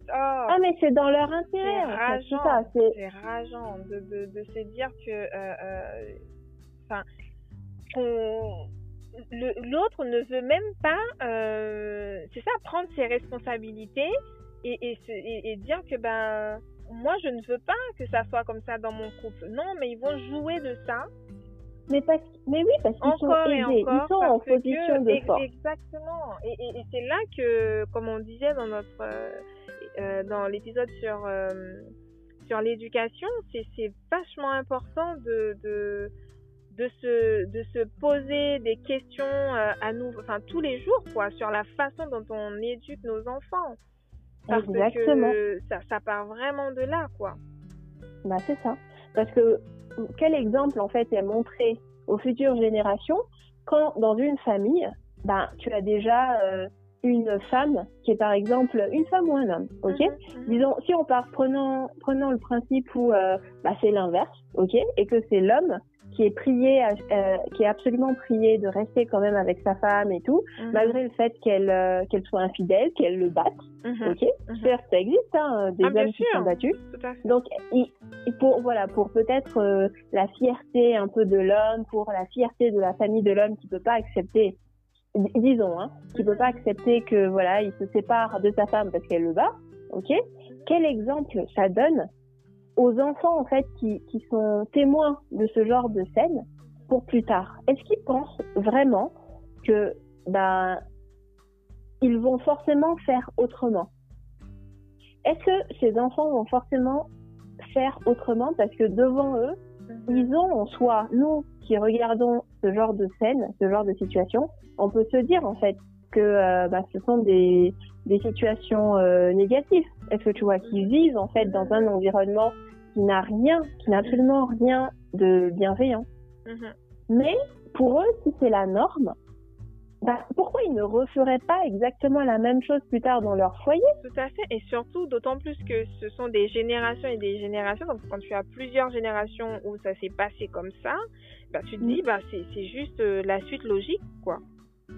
Speaker 4: Oh.
Speaker 3: ah, mais c'est dans leur intérêt.
Speaker 4: C'est rageant. C'est rageant de, de, de, se dire que. Euh, euh, enfin. L'autre ne veut même pas. Euh, c'est ça, prendre ses responsabilités et, et, et, dire que, ben. Moi, je ne veux pas que ça soit comme ça dans mon couple. Non, mais ils vont jouer de ça.
Speaker 3: Mais, parce, mais oui, parce qu'ils sont aidés, ils sont en position de force.
Speaker 4: Exactement. Et, et c'est là que, comme on disait dans notre dans l'épisode sur, euh, sur l'éducation, c'est vachement important de, de, de, se, de se poser des questions euh, à nous, enfin tous les jours, quoi, sur la façon dont on éduque nos enfants. Parce Exactement. que ça, ça part vraiment de là, quoi.
Speaker 3: Bah, c'est ça. Parce que quel exemple, en fait, est montré aux futures générations quand, dans une famille, bah, tu as déjà une femme qui est par exemple une femme ou un homme, ok mhm, mhm. Disons, si on part prenant prenant le principe où euh, bah, c'est l'inverse, ok Et que c'est l'homme qui est prié, euh, qui est absolument prié de rester quand même avec sa femme et tout, mhm. malgré le fait qu'elle euh, qu'elle soit infidèle, qu'elle le batte, ok Certes, ça existe, hein, des ah, hommes qui sont battus. Donc, il, pour voilà, pour peut-être la fierté un peu de l'homme, pour la fierté de la famille de l'homme qui peut pas accepter disons, hein, qui peut pas accepter que voilà, il se sépare de sa femme parce qu'elle le bat, ok? Quel exemple ça donne aux enfants en fait qui, qui sont témoins de ce genre de scène pour plus tard? Est-ce qu'ils pensent vraiment que ben ils vont forcément faire autrement? Est-ce que ces enfants vont forcément faire autrement parce que devant eux, ont en soi, nous qui regardons ce genre de scène, ce genre de situation, on peut se dire en fait, que euh, bah, ce sont des, des situations euh, négatives Est-ce que tu vois qu'ils vivent en fait dans un environnement qui n'a rien, qui n'a absolument rien de bienveillant?
Speaker 4: Mhm.
Speaker 3: Mais pour eux, si c'est la norme, bah, pourquoi ils ne referaient pas exactement la même chose plus tard dans leur foyer?
Speaker 4: Tout à fait, et surtout d'autant plus que ce sont des générations et des générations. Donc quand tu as plusieurs générations où ça s'est passé comme ça, bah tu te dis
Speaker 3: Mm.
Speaker 4: bah c'est juste euh, la suite logique quoi.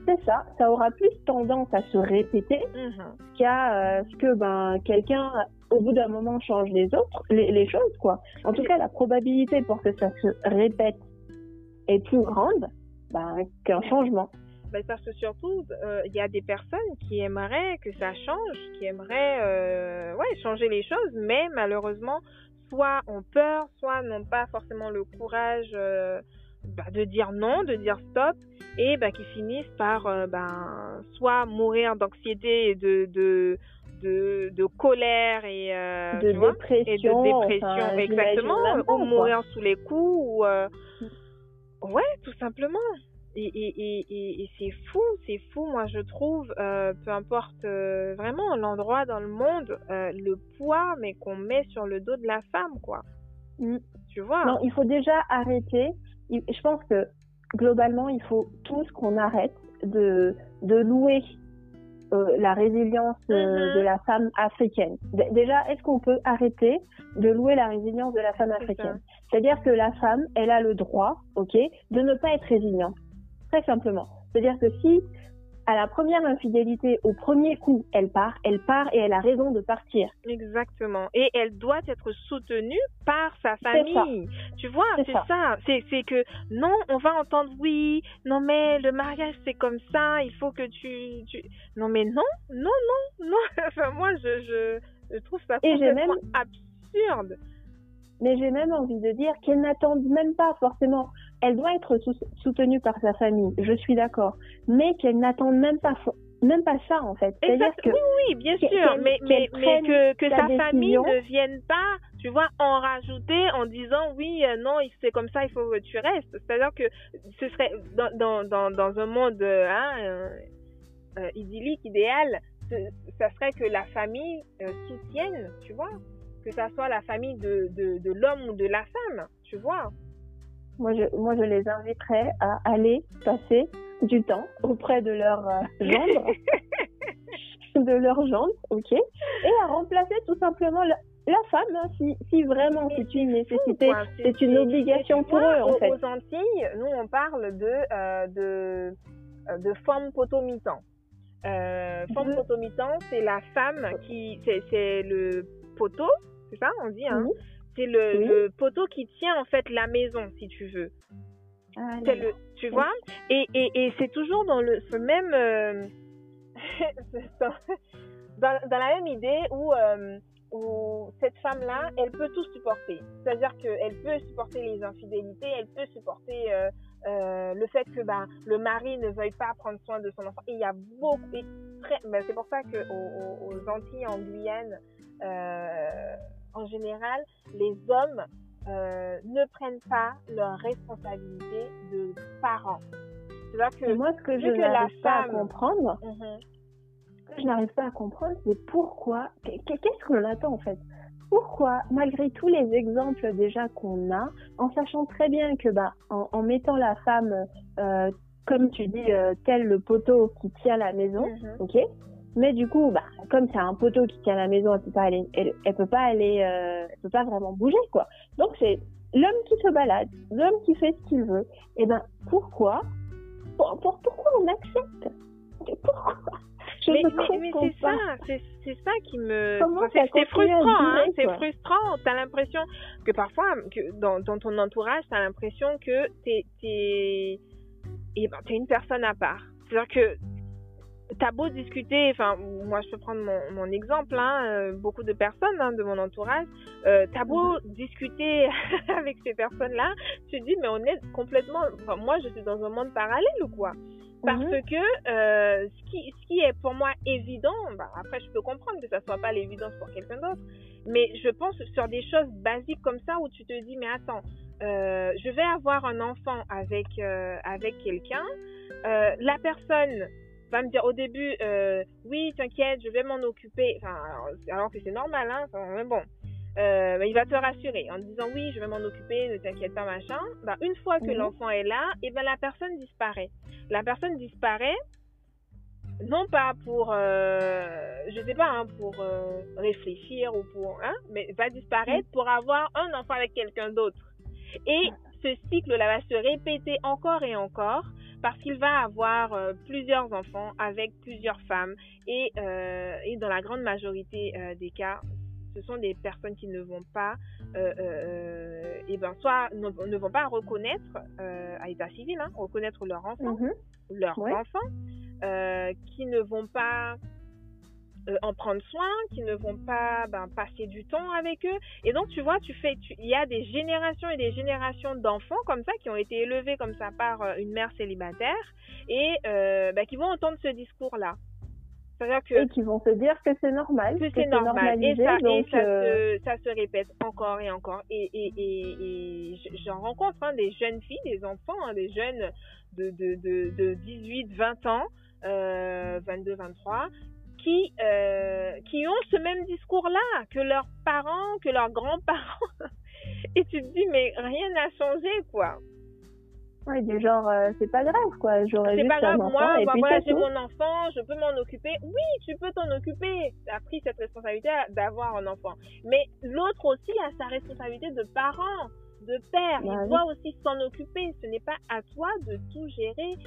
Speaker 3: C'est ça, ça aura plus tendance à se répéter
Speaker 4: Mhm.
Speaker 3: qu'à euh, ce que ben quelqu'un au bout d'un moment change les autres les, les choses quoi. En tout cas, la probabilité pour que ça se répète est plus grande ben, qu'un changement.
Speaker 4: Ben, parce que surtout, euh, il y a des personnes qui aimeraient que ça change, qui aimeraient euh, ouais, changer les choses, mais malheureusement, soit ont peur, soit n'ont pas forcément le courage euh, bah, de dire non, de dire stop, et bah, qui finissent par ben, soit mourir d'anxiété et de, de, de, de colère et, euh,
Speaker 3: de
Speaker 4: vois,
Speaker 3: dépression,
Speaker 4: et de dépression,
Speaker 3: enfin, j'imagine
Speaker 4: exactement, ou mourir sous les coups, ou euh, ouais, tout simplement. Et, et, et, et, et c'est fou, c'est fou, moi je trouve, euh, peu importe euh, vraiment l'endroit dans le monde, euh, le poids mais qu'on met sur le dos de la femme, quoi.
Speaker 3: Mm.
Speaker 4: Tu vois?
Speaker 3: Non, il faut déjà arrêter. Je pense que globalement, il faut tous qu'on arrête de, de louer la résilience
Speaker 4: Mhm.
Speaker 3: de la femme africaine. D- déjà, est-ce qu'on peut arrêter de louer la résilience de la femme africaine? C'est-à-dire que la femme, elle a le droit, ok, de ne pas être résiliente. Très simplement. C'est-à-dire que si à la première infidélité, au premier coup, elle part, elle part et elle a raison de partir.
Speaker 4: Exactement. Et elle doit être soutenue par sa famille. Tu vois,
Speaker 3: C'est ça.
Speaker 4: C'est que non, on va entendre oui, non mais le mariage c'est comme ça, il faut que tu, tu... Non mais non, non, non, non. enfin moi je, je, je trouve ça
Speaker 3: Et
Speaker 4: complètement absurde.
Speaker 3: Mais j'ai même envie de dire qu'elle n'attende même pas forcément. Elle doit être sou- soutenue par sa famille, je suis d'accord. Mais qu'elle n'attende même pas, même pas ça en fait.
Speaker 4: Exact-
Speaker 3: que
Speaker 4: Oui, oui, bien sûr, mais, mais,
Speaker 3: qu'elle
Speaker 4: mais que, que sa
Speaker 3: sa
Speaker 4: famille ne vienne pas, tu vois, en rajouter en disant oui, euh, non, c'est comme ça, il faut que tu restes. C'est-à-dire que ce serait dans, dans, dans, dans un monde euh, hein, euh, euh, idyllique, idéal, ce- ça serait que la famille soutienne, tu vois, que ça soit la famille de, de, de l'homme ou de la femme, tu vois.
Speaker 3: moi je, moi je les inviterais à aller passer du temps auprès de leur euh, gendre, de leur gendre, ok, et à remplacer tout simplement la, la femme, hein, si, si vraiment c'est une nécessité. c'est une obligation pour eux, en
Speaker 4: aux,
Speaker 3: fait.
Speaker 4: Aux Antilles, nous, on parle de, euh, de, euh, de femme potomitan. Euh, femme
Speaker 3: Mhm.
Speaker 4: potomitan, c'est la femme qui. C'est c'est le poteau, c'est ça, on dit, hein?
Speaker 3: Oui.
Speaker 4: C'est le,
Speaker 3: Oui.
Speaker 4: le poteau qui tient, en fait, la maison, si tu veux.
Speaker 3: Ah,
Speaker 4: C'est le, tu vois? Et, et, et c'est toujours dans le, ce même. euh, dans, la même idée où, euh, où cette femme-là, elle peut tout supporter. C'est-à-dire qu'elle peut supporter les infidélités, elle peut supporter euh, euh, le fait que bah, le mari ne veuille pas prendre soin de son enfant. Et il y a beaucoup. ben, c'est pour ça qu'aux aux, aux Antilles, en Guyane, euh, en général, les hommes euh, ne prennent pas leur responsabilité de parents. C'est-à-dire que
Speaker 3: Et moi, ce que je n'arrive pas à comprendre,
Speaker 4: Mhm.
Speaker 3: Ce que je n'arrive pas à comprendre, c'est pourquoi, qu'est- qu'est-ce qu'on attend en fait? Pourquoi, malgré tous les exemples déjà qu'on a, en sachant très bien que, bah, en, en mettant la femme, euh, comme tu dis, euh, tel le poteau qui tient la maison,
Speaker 4: Mhm.
Speaker 3: ok? Mais du coup, bah, comme c'est un poteau qui tient la maison, elle peut pas aller, elle, elle peut pas aller, euh, elle peut pas vraiment bouger, quoi. Donc c'est l'homme qui se balade, l'homme qui fait ce qu'il veut. Et ben, pourquoi, pour- pour- pourquoi on accepte? Pourquoi? Je
Speaker 4: mais, mais, mais c'est ça, c'est ça qui me. C'est frustrant, hein, c'est frustrant. T'as l'impression que parfois, que dans, dans ton entourage, t'as l'impression que t'es t'es eh ben, t'es une personne à part. C'est-à-dire que t'as beau discuter, enfin, moi je peux prendre mon, mon exemple, hein, euh, beaucoup de personnes hein, de mon entourage, euh, t'as beau discuter avec ces personnes-là, tu te dis, mais on est complètement, enfin, moi je suis dans un monde parallèle ou quoi? Parce
Speaker 3: Mhm.
Speaker 4: que euh, ce, qui, ce qui est pour moi évident, bah, après je peux comprendre que ça soit pas l'évidence pour quelqu'un d'autre, mais je pense sur des choses basiques comme ça où tu te dis mais attends, euh, je vais avoir un enfant avec euh, avec quelqu'un, la personne va me dire au début, oui, t'inquiète, je vais m'en occuper. Enfin, alors, que c'est normal, hein. mais bon. il va te rassurer en disant oui, je vais m'en occuper, ne t'inquiète pas, machin. Bah, une fois que mhm. l'enfant est là, et eh ben la personne disparaît. La personne disparaît non pas pour, euh, je sais pas, hein, pour euh, réfléchir ou pour, hein, mais va disparaître pour avoir un enfant avec quelqu'un d'autre. Et ce cycle-là va se répéter encore et encore parce qu'il va avoir euh, plusieurs enfants avec plusieurs femmes et, et dans la grande majorité des cas, ce sont des personnes qui ne vont pas, et ben soit ne, vont pas reconnaître à état civil, hein, reconnaître leur enfant, mm leur enfant euh, qui ne vont pas euh, en prendre soin, qui ne vont pas ben, passer du temps avec eux. Et donc, tu vois, tu fais, il y a des générations et des générations d'enfants comme ça qui ont été élevés comme ça par euh, une mère célibataire et ben, qui vont entendre ce discours-là.
Speaker 3: Que, et qui vont se dire que c'est normal.
Speaker 4: Que, c'est normal. Et, ça, et ça, se, ça, se, répète encore et encore. Et, et, et, j'en rencontre hein, des jeunes filles, des enfants, hein, des jeunes de, de, de, de 18, 20 ans euh, 22, 23, qui, euh, qui ont ce même discours-là que leurs parents, que leurs grands-parents. Et tu te dis, mais rien n'a changé, quoi.
Speaker 3: Ouais, du genre, euh, c'est pas grave, quoi. J'aurais
Speaker 4: C'est pas grave, moi,
Speaker 3: et
Speaker 4: bah, voilà, j'ai mon enfant, je peux m'en occuper. Oui, tu peux t'en occuper. Tu as pris cette responsabilité d'avoir un enfant. Mais l'autre aussi a sa responsabilité de parent de père. il bah doit aussi s'en occuper. Ce n'est pas à toi de tout gérer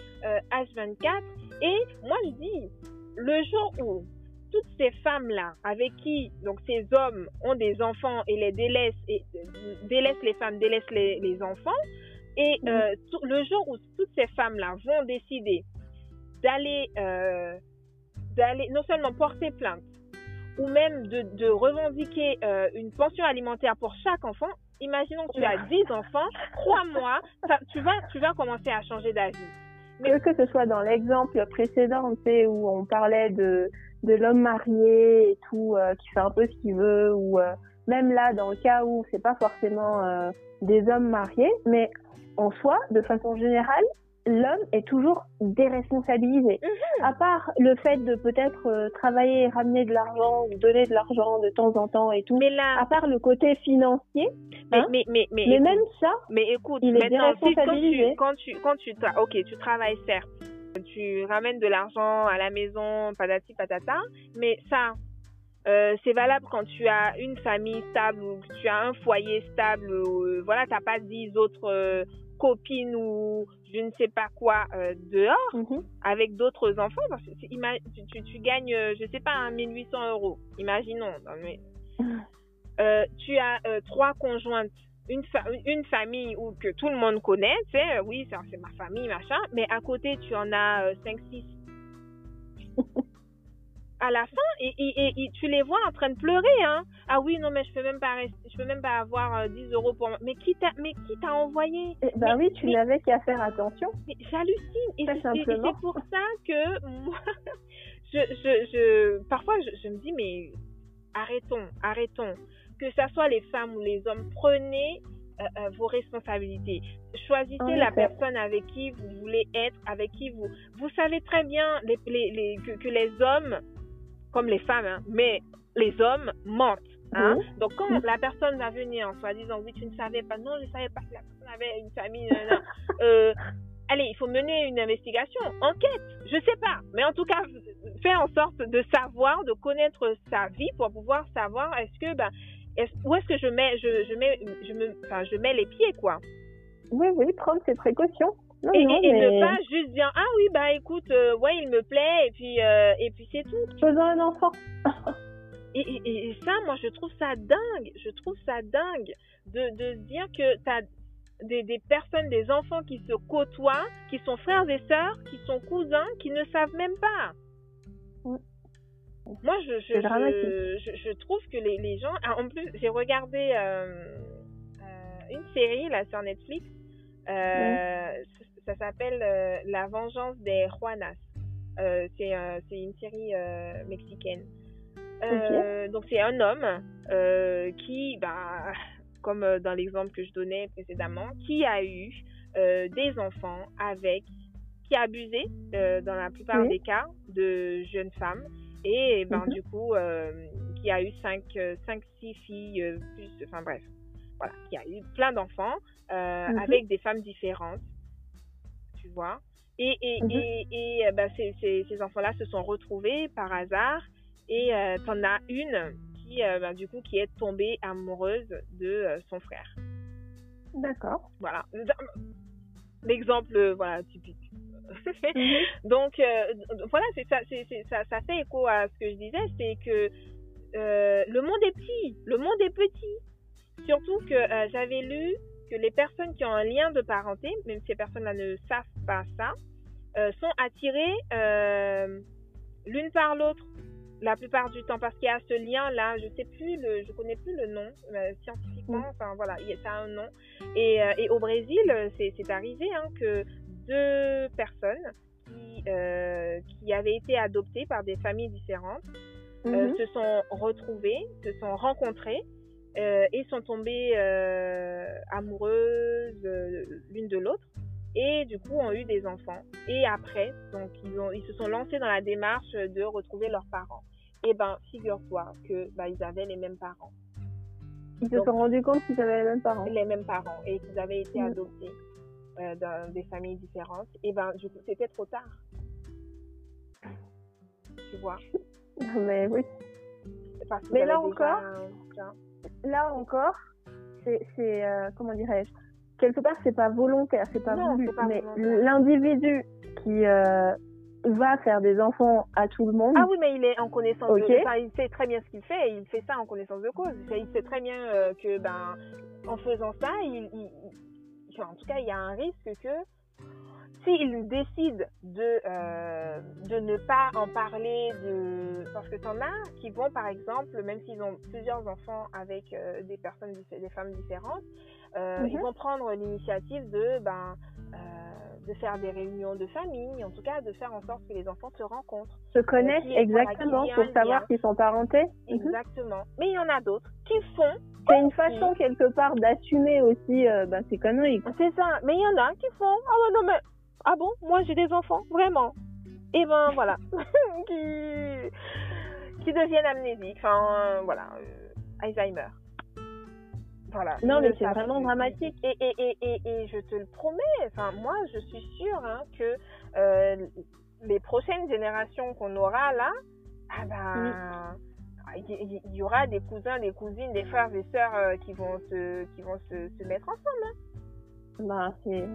Speaker 4: H24. Euh, et moi, je dis, le jour où toutes ces femmes-là, avec qui donc ces hommes ont des enfants et les délaissent, et euh, délaissent les femmes, délaissent les, enfants, et euh, le jour où toutes ces femmes-là vont décider d'aller, d'aller non seulement porter plainte, ou même de, revendiquer une pension alimentaire pour chaque enfant, imaginons que tu as 10 enfants, crois-moi, tu vas, tu vas commencer à changer d'avis.
Speaker 3: Que, ce soit dans l'exemple précédent, tu sais, où on parlait de, de l'homme marié et tout, euh, qui fait un peu ce qu'il veut, ou euh, même là, dans le cas où c'est pas forcément euh, des hommes mariés, mais en soi, de façon générale, l'homme est toujours déresponsabilisé. Mhm. À part le fait de peut-être euh, travailler ramener de l'argent ou donner de l'argent de temps en temps et tout. Mais là, à part le côté financier.
Speaker 4: Mais, hein, mais, mais,
Speaker 3: mais, même ça,
Speaker 4: mais écoute, il est déresponsabilisé. Quand tu, quand tu, quand tu, ok, tu travailles certes, tu ramènes de l'argent à la maison, patati patata, mais ça, euh, c'est valable quand tu as une famille stable ou que tu as un foyer stable. Euh, voilà, t'as pas dix autres euh, copines ou je ne sais pas quoi euh, dehors mhm. avec d'autres enfants parce que tu, tu, gagnes euh, je sais pas 1800 euros imaginons euh, tu as trois conjointes une, une famille où que tout le monde connaît tu sais oui c'est ma famille machin mais à côté tu en as 5 6 à la fin et, et, tu les vois en train de pleurer hein. Ah oui non mais je peux même pas je peux même pas avoir 10 euh, euros pour mais qui t'a mais qui t'a envoyé?
Speaker 3: Eh ben oui tu n'avais qu'à faire attention.
Speaker 4: J'hallucine et c'est pour ça que moi je, je, je parfois je, me dis mais arrêtons arrêtons. Que ça soit les femmes ou les hommes prenez euh, euh, vos responsabilités. Choisissez la personne avec qui vous voulez être, avec qui vous... Vous savez très bien les, les, les, que, que, les hommes comme les femmes, hein, mais les hommes mentent. Hein? Donc, quand la personne va venir en soi disant oui, tu ne savais pas, non, je ne savais pas que la personne avait une famille, euh, allez, il faut mener une investigation, enquête, je sais pas, mais en tout cas, faire en sorte de savoir, de connaître sa vie pour pouvoir savoir est-ce que, ben, où est-ce que je mets, je, je mets, je me, enfin, je mets les pieds, quoi.
Speaker 3: Oui, oui, prendre ses précautions
Speaker 4: et, ne pas juste dire ah oui bah écoute euh, ouais il me plaît et puis euh, et puis c'est tout.
Speaker 3: Faisons un enfant.
Speaker 4: et, et, ça moi je trouve ça dingue je trouve ça dingue de de dire que t'as des, des personnes des enfants qui se côtoient qui sont frères et sœurs qui sont cousins qui ne savent même pas. Moi, je je, je, je, trouve que les, les gens. Ah, en plus, j'ai regardé euh, une série là sur Netflix. Euh, ça s'appelle euh, La vengeance des Juanas. Euh, c'est une série euh, mexicaine. Donc c'est un homme qui, bah, comme dans l'exemple que je donnais précédemment, qui a eu des enfants avec qui a abusé, dans la plupart
Speaker 3: Oui.
Speaker 4: des cas, de jeunes femmes. Et ben,
Speaker 3: Mhm.
Speaker 4: du coup, qui a eu 5, 5 6 filles, plus, enfin bref. Voilà, qui a eu plein d'enfants euh,
Speaker 3: Mhm.
Speaker 4: avec des femmes différentes. Vois Et, et,
Speaker 3: Mhm.
Speaker 4: et, et ben, ces, ces, ces enfants-là se sont retrouvés par hasard. Et euh, t'en as une qui, euh, ben, du coup, qui est tombée amoureuse de euh, son frère.
Speaker 3: D'accord.
Speaker 4: Voilà. L'exemple, voilà, typique.
Speaker 3: Mhm.
Speaker 4: Donc, voilà, c'est ça, ça, ça fait écho à ce que je disais, c'est que le monde est petit, le monde est petit. Surtout que j'avais lu que les personnes qui ont un lien de parenté, même si ces personnes-là ne savent pas ça, euh, sont attirées euh, l'une par l'autre la plupart du temps parce qu'il y a ce lien-là, je sais plus le, je connais plus le nom euh, scientifiquement, enfin voilà, il y a- ça a un nom. Et, et au Brésil, c'est, arrivé hein, que deux personnes qui, qui avaient été adoptées par des familles différentes
Speaker 3: Mhm.
Speaker 4: se sont retrouvées, se sont rencontrées euh, et sont tombées euh, amoureuses euh, l'une de l'autre et du coup ont eu des enfants. Et après, donc ils, ont, ils se sont lancés dans la démarche de retrouver leurs parents. Et ben, figure-toi que ben, ils avaient les mêmes parents,
Speaker 3: Ils se sont rendus compte qu'ils avaient les mêmes parents.
Speaker 4: les mêmes parents et qu'ils avaient été
Speaker 3: Mhm.
Speaker 4: adoptés euh, dans des familles différentes. Et ben, du coup, c'était trop tard. Tu vois?
Speaker 3: Mais oui.
Speaker 4: Parce
Speaker 3: Mais là encore,
Speaker 4: un-
Speaker 3: Là encore, c'est, euh, comment dirais-je Quelque part, c'est pas volontaire, c'est pas
Speaker 4: Non,
Speaker 3: voulu.
Speaker 4: pas
Speaker 3: mais l'individu qui euh, va faire des enfants à tout le monde,
Speaker 4: Ah oui, mais il est en connaissance de enfin, il sait très bien ce qu'il fait et il fait ça en connaissance de cause. Il sait, très bien euh, que, ben, en faisant ça, il, il- il- enfin, en tout cas, il y a un risque que s'il décide de, euh, de ne pas en parler, de... parce que t'en as qui vont, par exemple, même s'ils ont plusieurs enfants avec euh, des personnes, des femmes différentes, euh,
Speaker 3: Mhm.
Speaker 4: ils vont prendre l'initiative de, ben, euh, de faire des réunions de famille, en tout cas de faire en sorte que les enfants se rencontrent.
Speaker 3: se connaissent exactement pour savoir qu'ils sont parentés. Mhm.
Speaker 4: Exactement. Mais il y en a d'autres qui font.
Speaker 3: C'est une façon quelque part d'assumer aussi ben, ces conneries.
Speaker 4: C'est ça. Mais il y en a qui font. Ah ouais, non, mais. Ah bon? Moi, j'ai des enfants, vraiment. Et ben voilà. qui... qui deviennent amnésiques. Enfin, euh, voilà. euh, Alzheimer. Voilà.
Speaker 3: Non, mais c'est vraiment dramatique.
Speaker 4: Et, et, et, et, et je te le promets, enfin, moi, je suis sûre hein, que euh, les prochaines générations qu'on aura là, ah ben, il y, il y aura des cousins, des cousines, des frères et sœurs euh, qui vont se, qui vont se, se mettre ensemble.
Speaker 3: Ben, c'est...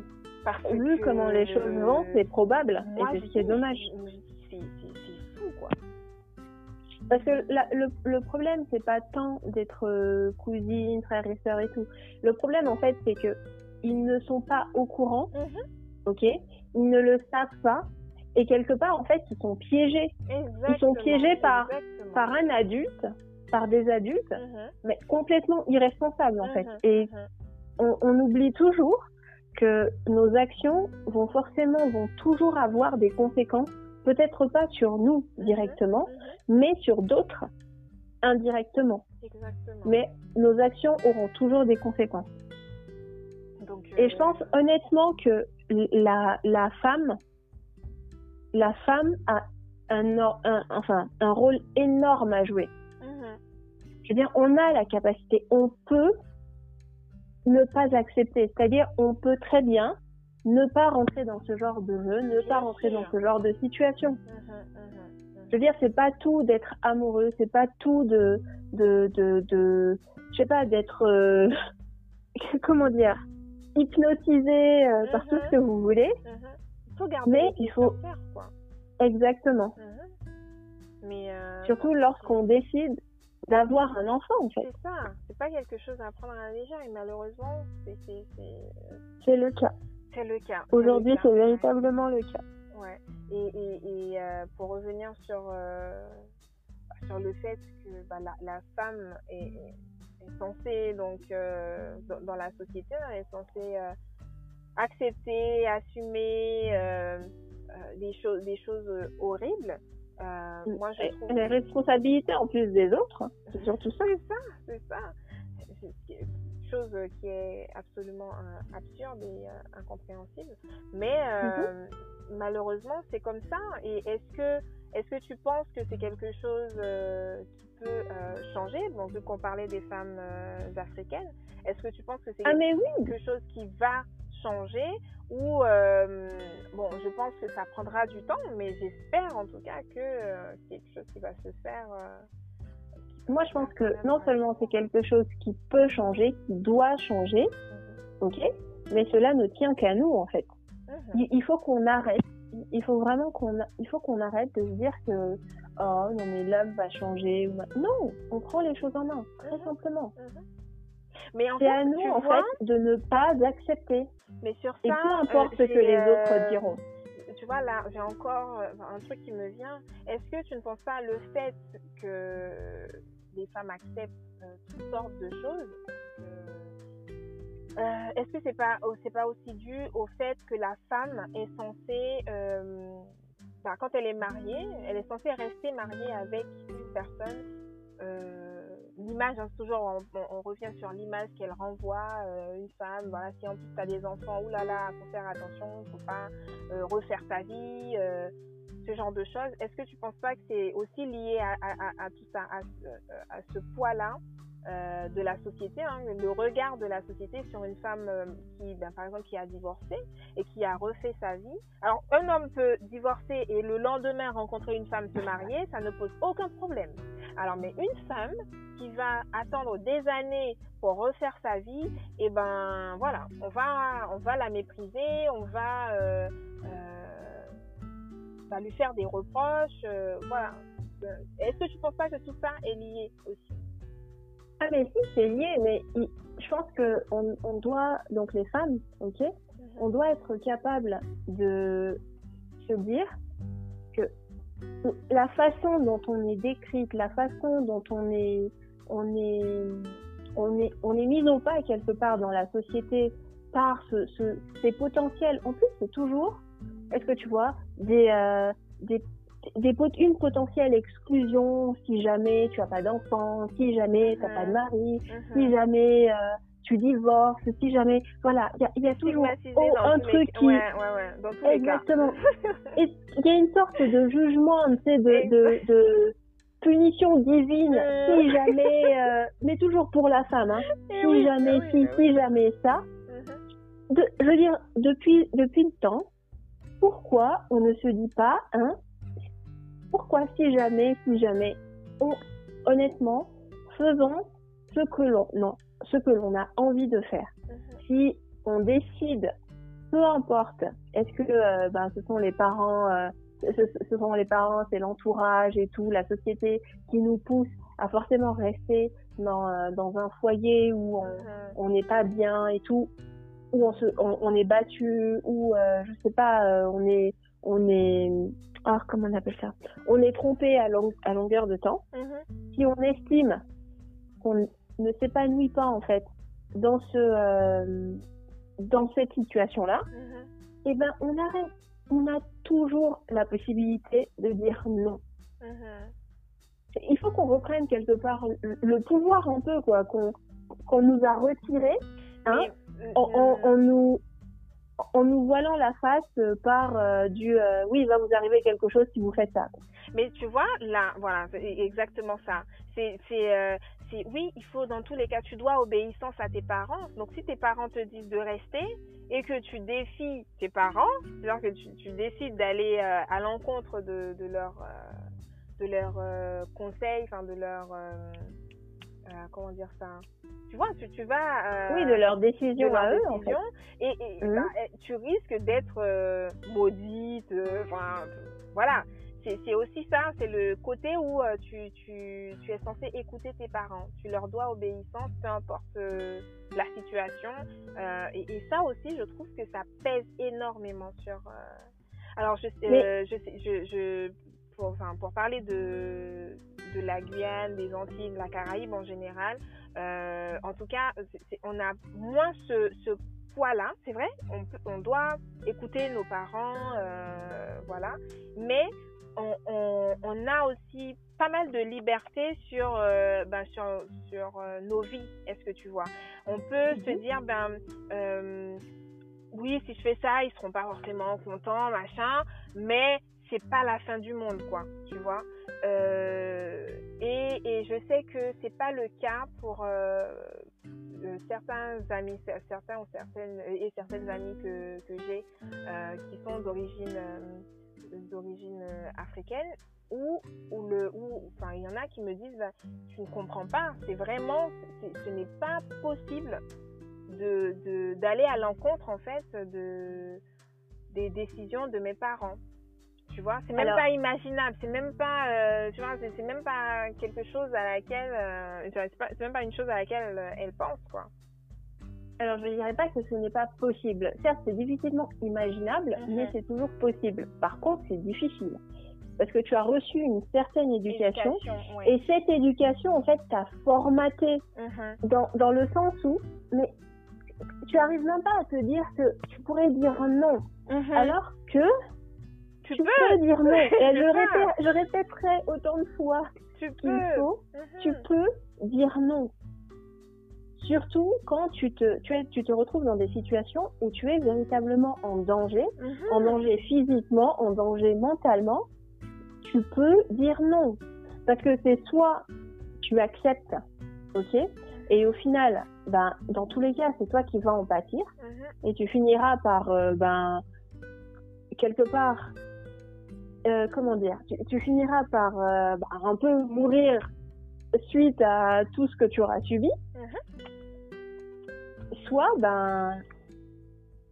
Speaker 4: Parce
Speaker 3: Vu
Speaker 4: que,
Speaker 3: comment les choses vont, c'est probable.
Speaker 4: moi,
Speaker 3: et c'est ce qui est
Speaker 4: dis,
Speaker 3: dommage.
Speaker 4: C'est fou, quoi.
Speaker 3: Parce que la- le, le problème, c'est pas tant d'être euh, cousine, frère et sœur et tout. Le problème, en fait, c'est que ils ne sont pas au courant,
Speaker 4: Mhm.
Speaker 3: ok? Ils ne le savent pas. Et quelque part, en fait, ils sont piégés
Speaker 4: Exactement,
Speaker 3: piégés par-
Speaker 4: exactement.
Speaker 3: par un adulte, par des adultes,
Speaker 4: Mhm,
Speaker 3: mais complètement irresponsables, en fait.
Speaker 4: mhm,
Speaker 3: Et on, on oublie toujours que nos actions vont forcément, vont toujours avoir des conséquences, peut-être pas sur nous directement, mais sur d'autres indirectement.
Speaker 4: Exactement.
Speaker 3: Mais nos actions auront toujours des conséquences.
Speaker 4: Donc,
Speaker 3: Et
Speaker 4: euh,
Speaker 3: je pense honnêtement que la, la femme, la femme a un, enfin, un rôle énorme à jouer.
Speaker 4: mhm.
Speaker 3: Je veux dire, on a la capacité, on peut ne pas accepter. C'est-à-dire, on peut très bien ne pas rentrer dans ce genre de jeu, ne
Speaker 4: Bien
Speaker 3: pas rentrer
Speaker 4: sûr.
Speaker 3: dans ce genre de situation. Je veux dire, c'est pas tout d'être amoureux, c'est pas tout de, de, de, de je sais pas, d'être, euh, comment dire, hypnotisé euh, par tout ce que vous voulez.
Speaker 4: Il faut garder
Speaker 3: Mais il faut-
Speaker 4: terre, quoi.
Speaker 3: Exactement.
Speaker 4: Mhm. Mais euh,
Speaker 3: Surtout lorsqu'on décide d'avoir un enfant, en fait.
Speaker 4: c'est ça, c'est pas quelque chose à prendre à la légère et malheureusement, c'est
Speaker 3: le cas.
Speaker 4: c'est le cas.
Speaker 3: Aujourd'hui, c'est
Speaker 4: ouais.
Speaker 3: véritablement le cas.
Speaker 4: Ouais. Et, et, et euh, pour revenir sur, euh, sur le fait que bah, la, la femme est, est censée, donc, euh, dans, dans la société, elle est censée accepter, assumer des, choses des choses horribles. Euh, moi, je trouve
Speaker 3: Les responsabilités en plus des autres, c'est surtout ça.
Speaker 4: c'est ça, c'est ça. Chose qui est absolument absurde et incompréhensible. Mais mhm. malheureusement, c'est comme ça. Et est-ce que, est-ce que tu penses que c'est quelque chose qui peut changer? Bon, vu qu'on parlait des femmes africaines, est-ce que tu penses que c'est
Speaker 3: ah,
Speaker 4: quelque chose qui va changer? Ou euh, bon je pense que ça prendra du temps mais j'espère en tout cas que euh, c'est quelque chose qui va se faire euh,
Speaker 3: moi je pense que non seulement c'est quelque chose qui peut changer qui doit changer mhm. ok mais cela ne tient qu'à nous en fait mhm. il, faut qu'on arrête il faut vraiment qu'on il faut qu'on arrête de se dire que oh non mais l'homme va changer non on prend les choses en main très mhm. simplement
Speaker 4: mais
Speaker 3: c'est à nous, en fait, de ne pas accepter.
Speaker 4: Mais sur ça,
Speaker 3: Et peu importe ce que les autres euh, diront.
Speaker 4: Tu vois, là, j'ai encore euh, un truc qui me vient. Est-ce que tu ne penses pas le fait que les femmes acceptent euh, toutes sortes de choses. Est-ce que c'est pas c'est pas aussi dû au fait que la femme est censée bah, quand elle est mariée, elle est censée rester mariée avec une personne l'image, hein, toujours, on, revient sur l'image qu'elle renvoie, euh, une femme, voilà, si en plus tu as des enfants, oulala, faut faire attention, faut pas euh, refaire ta vie, euh, ce genre de choses. Est-ce que tu penses pas que c'est aussi lié à, tout ça, à, ce poids-là de la société, hein, le regard de la société sur une femme qui, ben, par exemple, qui a divorcé et qui a refait sa vie? Alors, un homme peut divorcer et le lendemain rencontrer une femme se marier, ça ne pose aucun problème. Alors, mais une femme qui va attendre des années pour refaire sa vie, et eh ben voilà, on va, on va la mépriser, on va, euh, euh, va lui faire des reproches, euh, voilà. Est-ce que tu penses pas que tout ça est lié aussi?
Speaker 3: Ah mais si, c'est lié, mais je pense que on, on, doit, donc les femmes, ok, mhm. on doit être capable de se dire que la façon dont on est décrite, la façon dont on est, on est, on est, on est mis au pas quelque part dans la société par ce, ce, ces potentiels. En plus, c'est toujours, est-ce que tu vois, des, euh, des, des une potentielle exclusion si jamais tu as pas d'enfant, si jamais tu n'as pas de mari, si mhm. jamais euh, tu divorces, si jamais, voilà, il y, a toujours un truc qui,
Speaker 4: ouais, ouais, dans tous
Speaker 3: exactement. Il y a une sorte de jugement, tu sais, de, de, de, punition divine, euh. si jamais, euh, mais toujours pour la femme, hein. Eh si jamais, eh si, eh si jamais ça. De, je veux dire, depuis, depuis le temps, pourquoi on ne se dit pas, hein, pourquoi si jamais, si jamais, on, honnêtement, faisons ce que l'on, non, ce que l'on a envie de faire. Mhm. Si on décide, peu importe, est-ce que euh, ben, ce sont les parents, euh, ce, sont les parents, c'est l'entourage et tout, la société qui nous pousse à forcément rester dans, euh, dans un foyer où on mhm. n'est pas bien et tout, où on, se, on, est battu, où je sais pas, on est on est ah, comment on appelle ça? On est trompé à, à longueur de temps. Mhm. Si on estime qu'on ne s'épanouit pas en fait dans ce euh, dans cette situation là, mm-hmm. et eh ben on arrête. On a toujours la possibilité de dire non. Mm-hmm. Il faut qu'on reprenne quelque part le, pouvoir un peu quoi qu'on nous a retiré hein, en, euh, nous en nous voilant la face par euh, du oui il va vous arriver quelque chose si vous faites ça.
Speaker 4: Mais tu vois là voilà c'est exactement ça. C'est c'est oui, il faut dans tous les cas, tu dois obéissance à tes parents. Donc si tes parents te disent de rester et que tu défies tes parents, c'est-à-dire que tu, décides d'aller euh, à l'encontre de, de leurs de leur, euh, euh, conseils, enfin de leur comment dire ça tu vois, tu, tu vas...
Speaker 3: oui, de leur décision à eux, en fait.
Speaker 4: Et, mmh. bah, tu risques d'être maudite, enfin, voilà c'est aussi ça, c'est le côté où euh, tu, tu, tu, es censé écouter tes parents. Tu leur dois obéissance, peu importe euh, la situation. Euh, et, et, ça aussi, je trouve que ça pèse énormément sur. Alors, je, je, je, je, pour, enfin, pour parler de, de la Guyane, des Antilles, de la Caraïbe en général, en tout cas, on a moins ce, ce poids-là, c'est vrai, on, on doit écouter nos parents, voilà, mais on, a aussi pas mal de liberté sur, euh, ben, sur, sur euh, nos vies, est-ce que tu vois? On peut se dire, ben, euh, oui, si je fais ça, ils seront pas forcément contents, machin, mais c'est pas la fin du monde, quoi, tu vois. Euh, et, et, je sais que c'est pas le cas pour euh, euh certains amis, certains ou certaines et certaines amies que, que j'ai qui sont d'origine d'origine africaine ou ou le ou enfin il y en a qui me disent bah, tu ne comprends pas, c'est vraiment ce n'est pas possible de d'aller à l'encontre en fait de des décisions de mes parents. Tu vois, c'est même pas imaginable, c'est même pas, euh, tu vois, c'est même pas quelque chose à laquelle, euh, c'est même pas une chose à laquelle elle, elle pense, quoi.
Speaker 3: Alors, je ne dirais pas que ce n'est pas possible. Certes, c'est difficilement imaginable, mm -hmm. mais c'est toujours possible. Par contre, c'est difficile. Parce que tu as reçu une certaine éducation, et cette éducation, en fait, t'a formaté
Speaker 4: mm -hmm.
Speaker 3: dans, dans le sens où, mais tu arrives même pas à te dire que tu pourrais dire non.
Speaker 4: Mm -hmm.
Speaker 3: Alors que
Speaker 4: tu,
Speaker 3: tu
Speaker 4: peux.
Speaker 3: peux dire non. Et je,
Speaker 4: peux.
Speaker 3: répète, je répéterai autant de fois
Speaker 4: Tu
Speaker 3: qu'il faut,
Speaker 4: Mhm.
Speaker 3: tu peux dire non. Surtout quand tu te, tu, es, tu te retrouves dans des situations où tu es véritablement en danger,
Speaker 4: Mhm.
Speaker 3: en danger physiquement, en danger mentalement, tu peux dire non. Parce que c'est soit tu acceptes, ok, et au final, ben, dans tous les cas, c'est toi qui vas en pâtir,
Speaker 4: Mhm.
Speaker 3: et tu finiras par, euh, ben, quelque part, euh, comment dire, tu, tu finiras par euh, ben, un peu mourir suite à tout ce que tu auras subi. Soit, ben,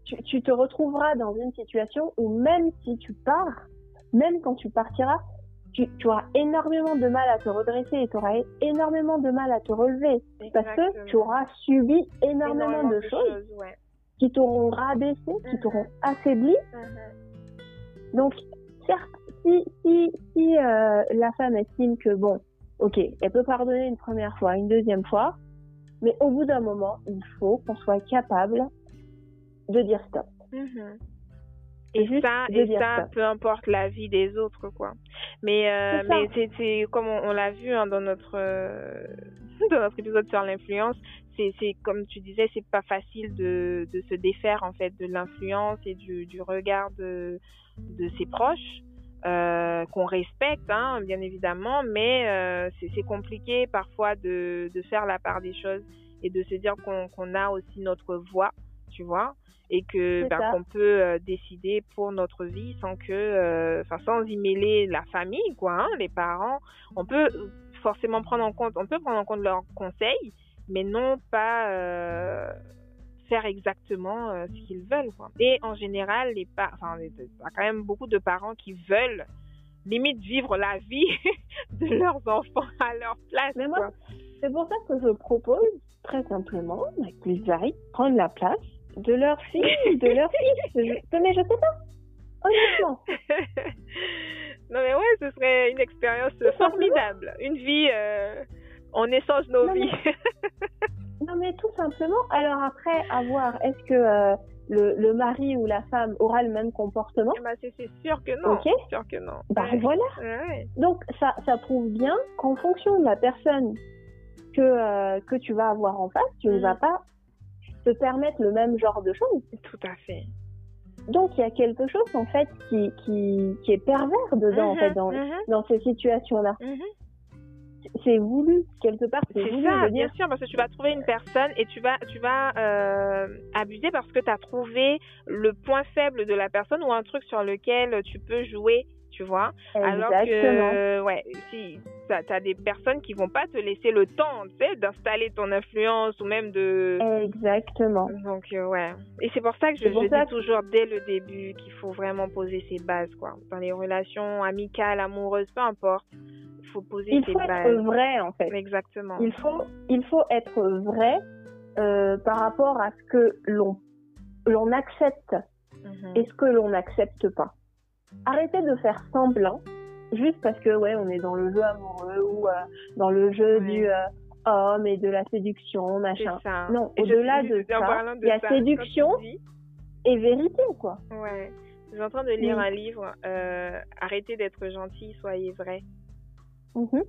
Speaker 3: tu, tu te retrouveras dans une situation où même si tu pars, même quand tu partiras, tu, tu auras énormément de mal à te redresser et tu auras énormément de mal à te relever parce que tu auras subi énormément, de, choses,
Speaker 4: ouais.
Speaker 3: qui t'auront rabaissé, qui
Speaker 4: Mhm.
Speaker 3: t'auront affaibli.
Speaker 4: Mhm.
Speaker 3: Donc, certes, si, si, si euh, la femme estime que, bon, ok, elle peut pardonner une première fois, une deuxième fois, mais au bout d'un moment, il faut qu'on soit capable de dire stop.
Speaker 4: Mhm.
Speaker 3: Et
Speaker 4: ça, et ça, peu importe la vie des autres, quoi. Mais, euh, mais c'est, c'est comme on, on l'a vu hein, dans notre euh, dans notre épisode sur l'influence, c'est, c'est comme tu disais, c'est pas facile de, de se défaire en fait de l'influence et du, du regard de, de ses proches. Euh, qu'on respecte, hein, bien évidemment, mais euh, c'est, compliqué parfois de, de faire la part des choses et de se dire qu'on, qu'on a aussi notre voix, tu vois, et que ben,
Speaker 3: ça.
Speaker 4: qu'on peut euh, décider pour notre vie sans que, euh, enfin, sans y mêler la famille, quoi, hein, les parents. On peut forcément prendre en compte, on peut prendre en compte leurs conseils, mais non pas euh, faire exactement euh, ce qu'ils veulent, quoi. Et en général, les enfin, il y a quand même beaucoup de parents qui veulent limite vivre la vie de leurs enfants à leur place,
Speaker 3: Mais moi. C'est pour ça que je propose, très simplement, avec qu'ils aillent prendre la place de leur fille de leur fils. Je- Mais je sais pas. Honnêtement.
Speaker 4: non mais ouais, ce serait une expérience formidable, une vie, euh, on échange nos
Speaker 3: Non, mais-
Speaker 4: vies.
Speaker 3: Non, mais tout simplement. Alors après, à voir, est-ce que euh, le, le mari ou la femme aura le même comportement?
Speaker 4: Bah, c'est sûr que non,
Speaker 3: Ok.
Speaker 4: sûr que non.
Speaker 3: Bah
Speaker 4: Ouais.
Speaker 3: voilà.
Speaker 4: Ouais.
Speaker 3: Donc ça, ça prouve bien qu'en fonction de la personne que, euh, que tu vas avoir en face, tu ne
Speaker 4: Mhm.
Speaker 3: vas pas te permettre le même genre de choses.
Speaker 4: Tout à fait.
Speaker 3: Donc il y a quelque chose en fait qui, qui, qui est pervers dedans en fait dans,
Speaker 4: mhm,
Speaker 3: dans ces situations-là. C'est voulu quelque part, c'est
Speaker 4: ça, bien sûr, parce que tu vas trouver une personne et tu vas, tu vas euh, abuser parce que tu as trouvé le point faible de la personne ou un truc sur lequel tu peux jouer, tu vois. Alors
Speaker 3: exactement.
Speaker 4: que, euh, ouais, si tu as des personnes qui vont pas te laisser le temps, tu sais, d'installer ton influence ou même de...
Speaker 3: Exactement.
Speaker 4: Donc, euh, ouais. Et c'est pour ça que je,
Speaker 3: ça
Speaker 4: dis toujours dès le début qu'il faut vraiment poser ses bases, quoi. Dans les relations amicales, amoureuses, peu importe, faut poser
Speaker 3: Il faut être vrai en fait.
Speaker 4: Exactement.
Speaker 3: Il faut, il faut être vrai euh, par rapport à ce que l'on l'on accepte
Speaker 4: Mhm.
Speaker 3: et ce que l'on n'accepte pas. Arrêtez de faire semblant juste parce que ouais on est dans le jeu amoureux ou euh, dans le jeu
Speaker 4: Ouais.
Speaker 3: du euh, homme et de la séduction machin.
Speaker 4: ça.
Speaker 3: Non, au-delà de ça, il y a
Speaker 4: ça,
Speaker 3: séduction et vérité quoi.
Speaker 4: Ouais. Je suis en train de lire
Speaker 3: Oui.
Speaker 4: un livre, euh, Arrêtez d'être gentil, soyez vrai,
Speaker 3: Mhm.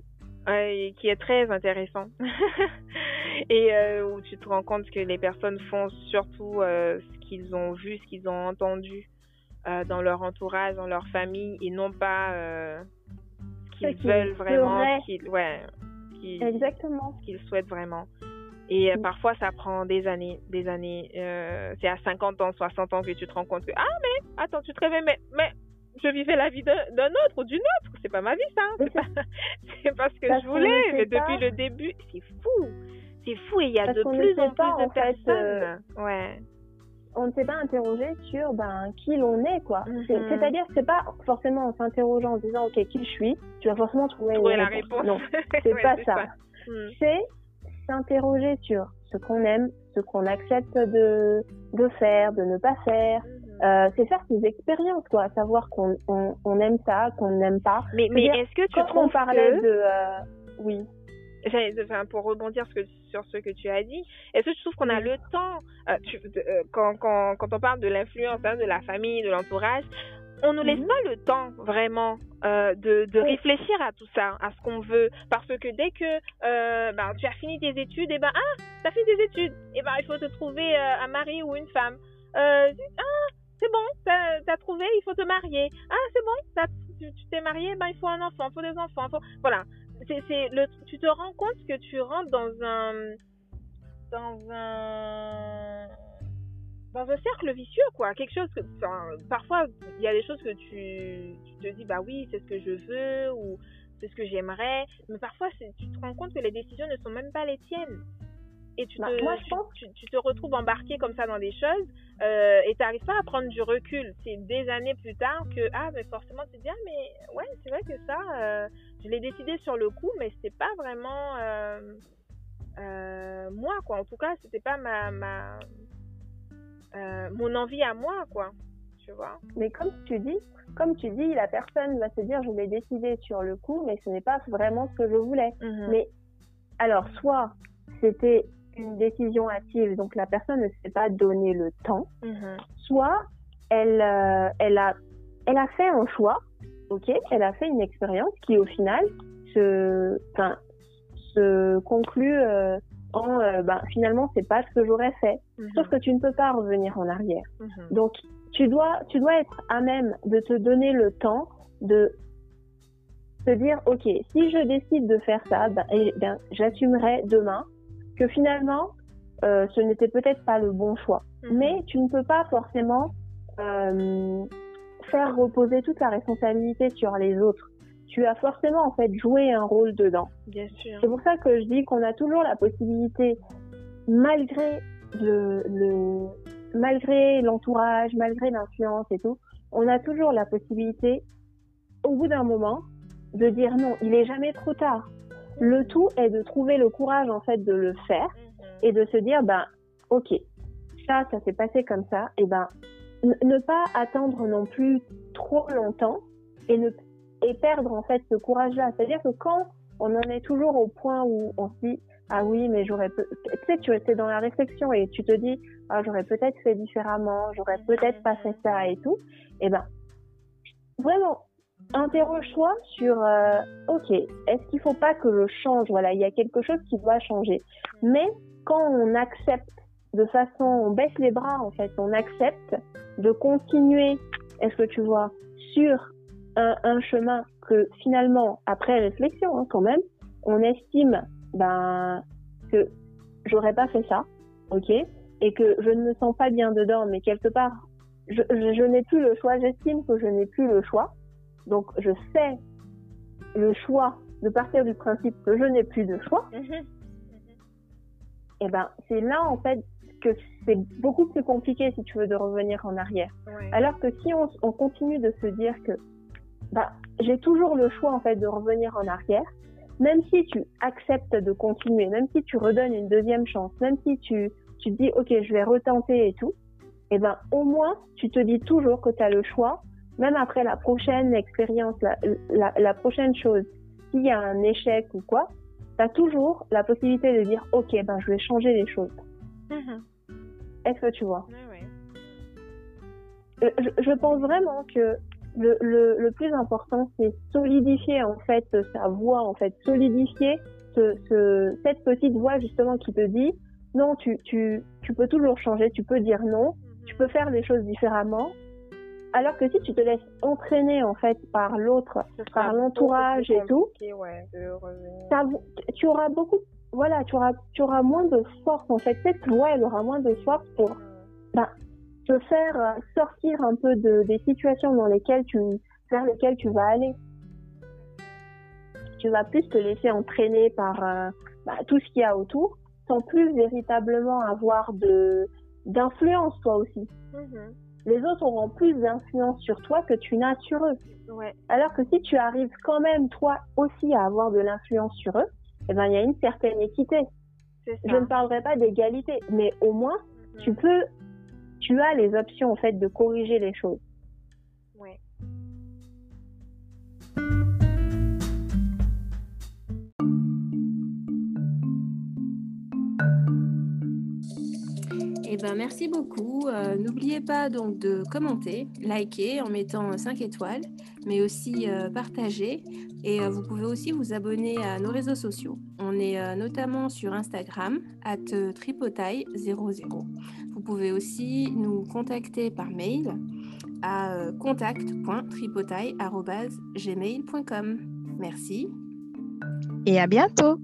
Speaker 4: Et qui est très intéressant. et euh, où tu te rends compte que les personnes font surtout euh, ce qu'ils ont vu, ce qu'ils ont entendu euh, dans leur entourage, dans leur famille, et non pas ce qu'ils veulent vraiment, ce qu'ils, ouais,
Speaker 3: Exactement.
Speaker 4: ce qu'ils souhaitent vraiment. Et parfois, ça prend des années, des années. c'est à 50 ans, 60 ans que tu te rends compte que, ah, mais, attends, tu te réveilles, mais, mais je vivais la vie d'un autre ou d'une autre. C'est pas ma vie, ça. C'est pas, pas, ce que je voulais. Mais depuis le début, c'est fou. C'est fou et il y a de plus en plus de personnes. Euh, ouais.
Speaker 3: On ne s'est pas interrogé sur ben, qui l'on est, quoi. Mhm. C'est-à-dire, c'est pas forcément en s'interrogeant en disant, OK, qui je suis, tu vas forcément trouver,
Speaker 4: la réponse.
Speaker 3: Non, c'est pas ça. Hmm. C'est s'interroger sur ce qu'on aime, ce qu'on accepte de, de faire, de ne pas faire, mhm. Euh, c'est faire ses expériences, quoi, savoir qu'on on, aime ça, qu'on n'aime pas.
Speaker 4: Mais, mais est-ce que tu
Speaker 3: quand
Speaker 4: trouves
Speaker 3: on parlait de, euh, oui.
Speaker 4: Enfin, pour rebondir sur ce que tu as dit, est-ce que tu trouves qu'on a le temps, euh, tu, quand, quand, quand on parle de l'influence, hein, de la famille, de l'entourage, on ne laisse mhm. pas le temps vraiment euh, de, de réfléchir à tout ça, à ce qu'on veut. Parce que dès que euh, ben, tu as fini tes études, et ben ah, tu as fini tes études, et ben il faut te trouver un mari ou une femme. ah, c'est bon, t'as as trouvé, il faut te marier. Ah, c'est bon, tu t'es marié, ben il faut un enfant, il faut des enfants. Faut... Voilà, c'est le, tu te rends compte que tu rentres dans un, dans un, dans un cercle vicieux, quoi. Quelque chose que, parfois, il y a des choses que tu, tu te dis, bah oui, c'est ce que je veux ou c'est ce que j'aimerais, mais parfois tu te rends compte que les décisions ne sont même pas les tiennes et tu, bah, te, tu, te retrouves embarqué comme ça dans des choses euh, et tu n'arrives pas à prendre du recul. C'est des années plus tard que, ah, mais forcément, tu te dis, ah, mais ouais, c'est vrai que ça, euh, je l'ai décidé sur le coup, mais c'était pas vraiment euh, moi, quoi. En tout cas, c'était pas ma, ma mon envie à moi, quoi. Tu vois?
Speaker 3: Mais comme tu dis, comme tu dis, la personne va se dire, je l'ai décidé sur le coup, mais ce n'est pas vraiment ce que je voulais. Mm-hmm. Mais alors, soit c'était une décision active, donc la personne ne s'est pas donné le temps, mhm. soit elle, euh, elle, a, elle a fait un choix, ok, elle a fait une expérience qui au final se, se conclut euh, en euh, ben, finalement c'est pas ce que j'aurais fait. Mhm. Sauf que tu ne peux pas revenir en arrière. Mhm. Donc tu dois, tu dois être à même de te donner le temps de te dire ok si je décide de faire ça, ben, eh ben j'assumerai demain que finalement, euh, ce n'était peut-être pas le bon choix. Mhm. Mais tu ne peux pas forcément euh, faire reposer toute la responsabilité sur les autres. Tu as forcément en fait joué un rôle dedans.
Speaker 4: Bien sûr.
Speaker 3: C'est pour ça que je dis qu'on a toujours la possibilité, malgré le, le malgré l'entourage, malgré l'influence et tout, on a toujours la possibilité, au bout d'un moment, de dire non, il est jamais trop tard. Le tout est de trouver le courage en fait de le faire mhm. et de se dire ben ok ça ça s'est passé comme ça et ben ne pas attendre non plus trop longtemps et ne et perdre en fait ce courage là. C'est-à-dire que quand on en est toujours au point où on se dit ah oui mais j'aurais tu sais tu étais dans la réflexion et tu te dis ah j'aurais peut-être fait différemment, j'aurais peut-être pas fait ça et tout. Et ben vraiment interroge-toi sur euh, ok est-ce qu'il faut pas que je change voilà il y a quelque chose qui doit changer. Mais quand on accepte de façon on baisse les bras en fait on accepte de continuer est-ce que tu vois sur un, un, chemin que finalement après réflexion hein, quand même on estime ben que j'aurais pas fait ça ok et que je ne me sens pas bien dedans mais quelque part je, je, je n'ai plus le choix j'estime que je n'ai plus le choix donc, je fais le choix de partir du principe que je n'ai plus de choix. Mhm. Et eh ben, c'est là, en fait, que c'est beaucoup plus compliqué, si tu veux, de revenir en arrière. Alors que si on, on, continue de se dire que, bah, j'ai toujours le choix, en fait, de revenir en arrière, même si tu acceptes de continuer, même si tu redonnes une deuxième chance, même si tu, tu dis, OK, je vais retenter et tout, et eh ben, au moins, tu te dis toujours que tu as le choix même après la prochaine expérience, la, la, prochaine chose, s'il y a un échec ou quoi, tu as toujours la possibilité de dire, OK, ben, je vais changer les choses. Mm-hmm. Est-ce que tu vois? Euh, je, je, pense vraiment que le, le, le plus important, c'est solidifier en fait sa voix, en fait, solidifier ce, cette petite voix justement qui te dit non, tu, tu, tu peux toujours changer, tu peux dire non, tu peux faire les choses différemment. Alors que si tu te laisses entraîner en fait par l'autre, par l'entourage et tout,
Speaker 4: ouais,
Speaker 3: tu auras beaucoup, voilà, tu auras, tu auras moins de force en fait. Cette voix, elle aura moins de force pour ben, te faire euh, sortir un peu de, des situations dans lesquelles tu, vers lesquelles tu vas aller. Tu vas plus te laisser entraîner par euh, bah, tout ce qu'il y a autour, sans plus véritablement avoir de d'influence toi aussi. Mm-hmm. Les autres auront plus d'influence sur toi que tu n'as sur eux.
Speaker 4: Ouais.
Speaker 3: Alors que si tu arrives quand même toi aussi à avoir de l'influence sur eux, eh ben il y a une certaine équité. Je ne parlerai pas d'égalité, mais au moins mm-hmm. tu peux tu as les options en fait de corriger les choses.
Speaker 4: Ouais.
Speaker 2: Eh ben, merci beaucoup. Euh, n'oubliez pas donc de commenter, liker en mettant 5 étoiles, mais aussi euh, partager. Et euh, vous pouvez aussi vous abonner à nos réseaux sociaux. On est notamment sur Instagram, at tripotaille00. Vous pouvez aussi nous contacter par mail à contact.tripotaille.gmail.com. Merci.
Speaker 1: Et à bientôt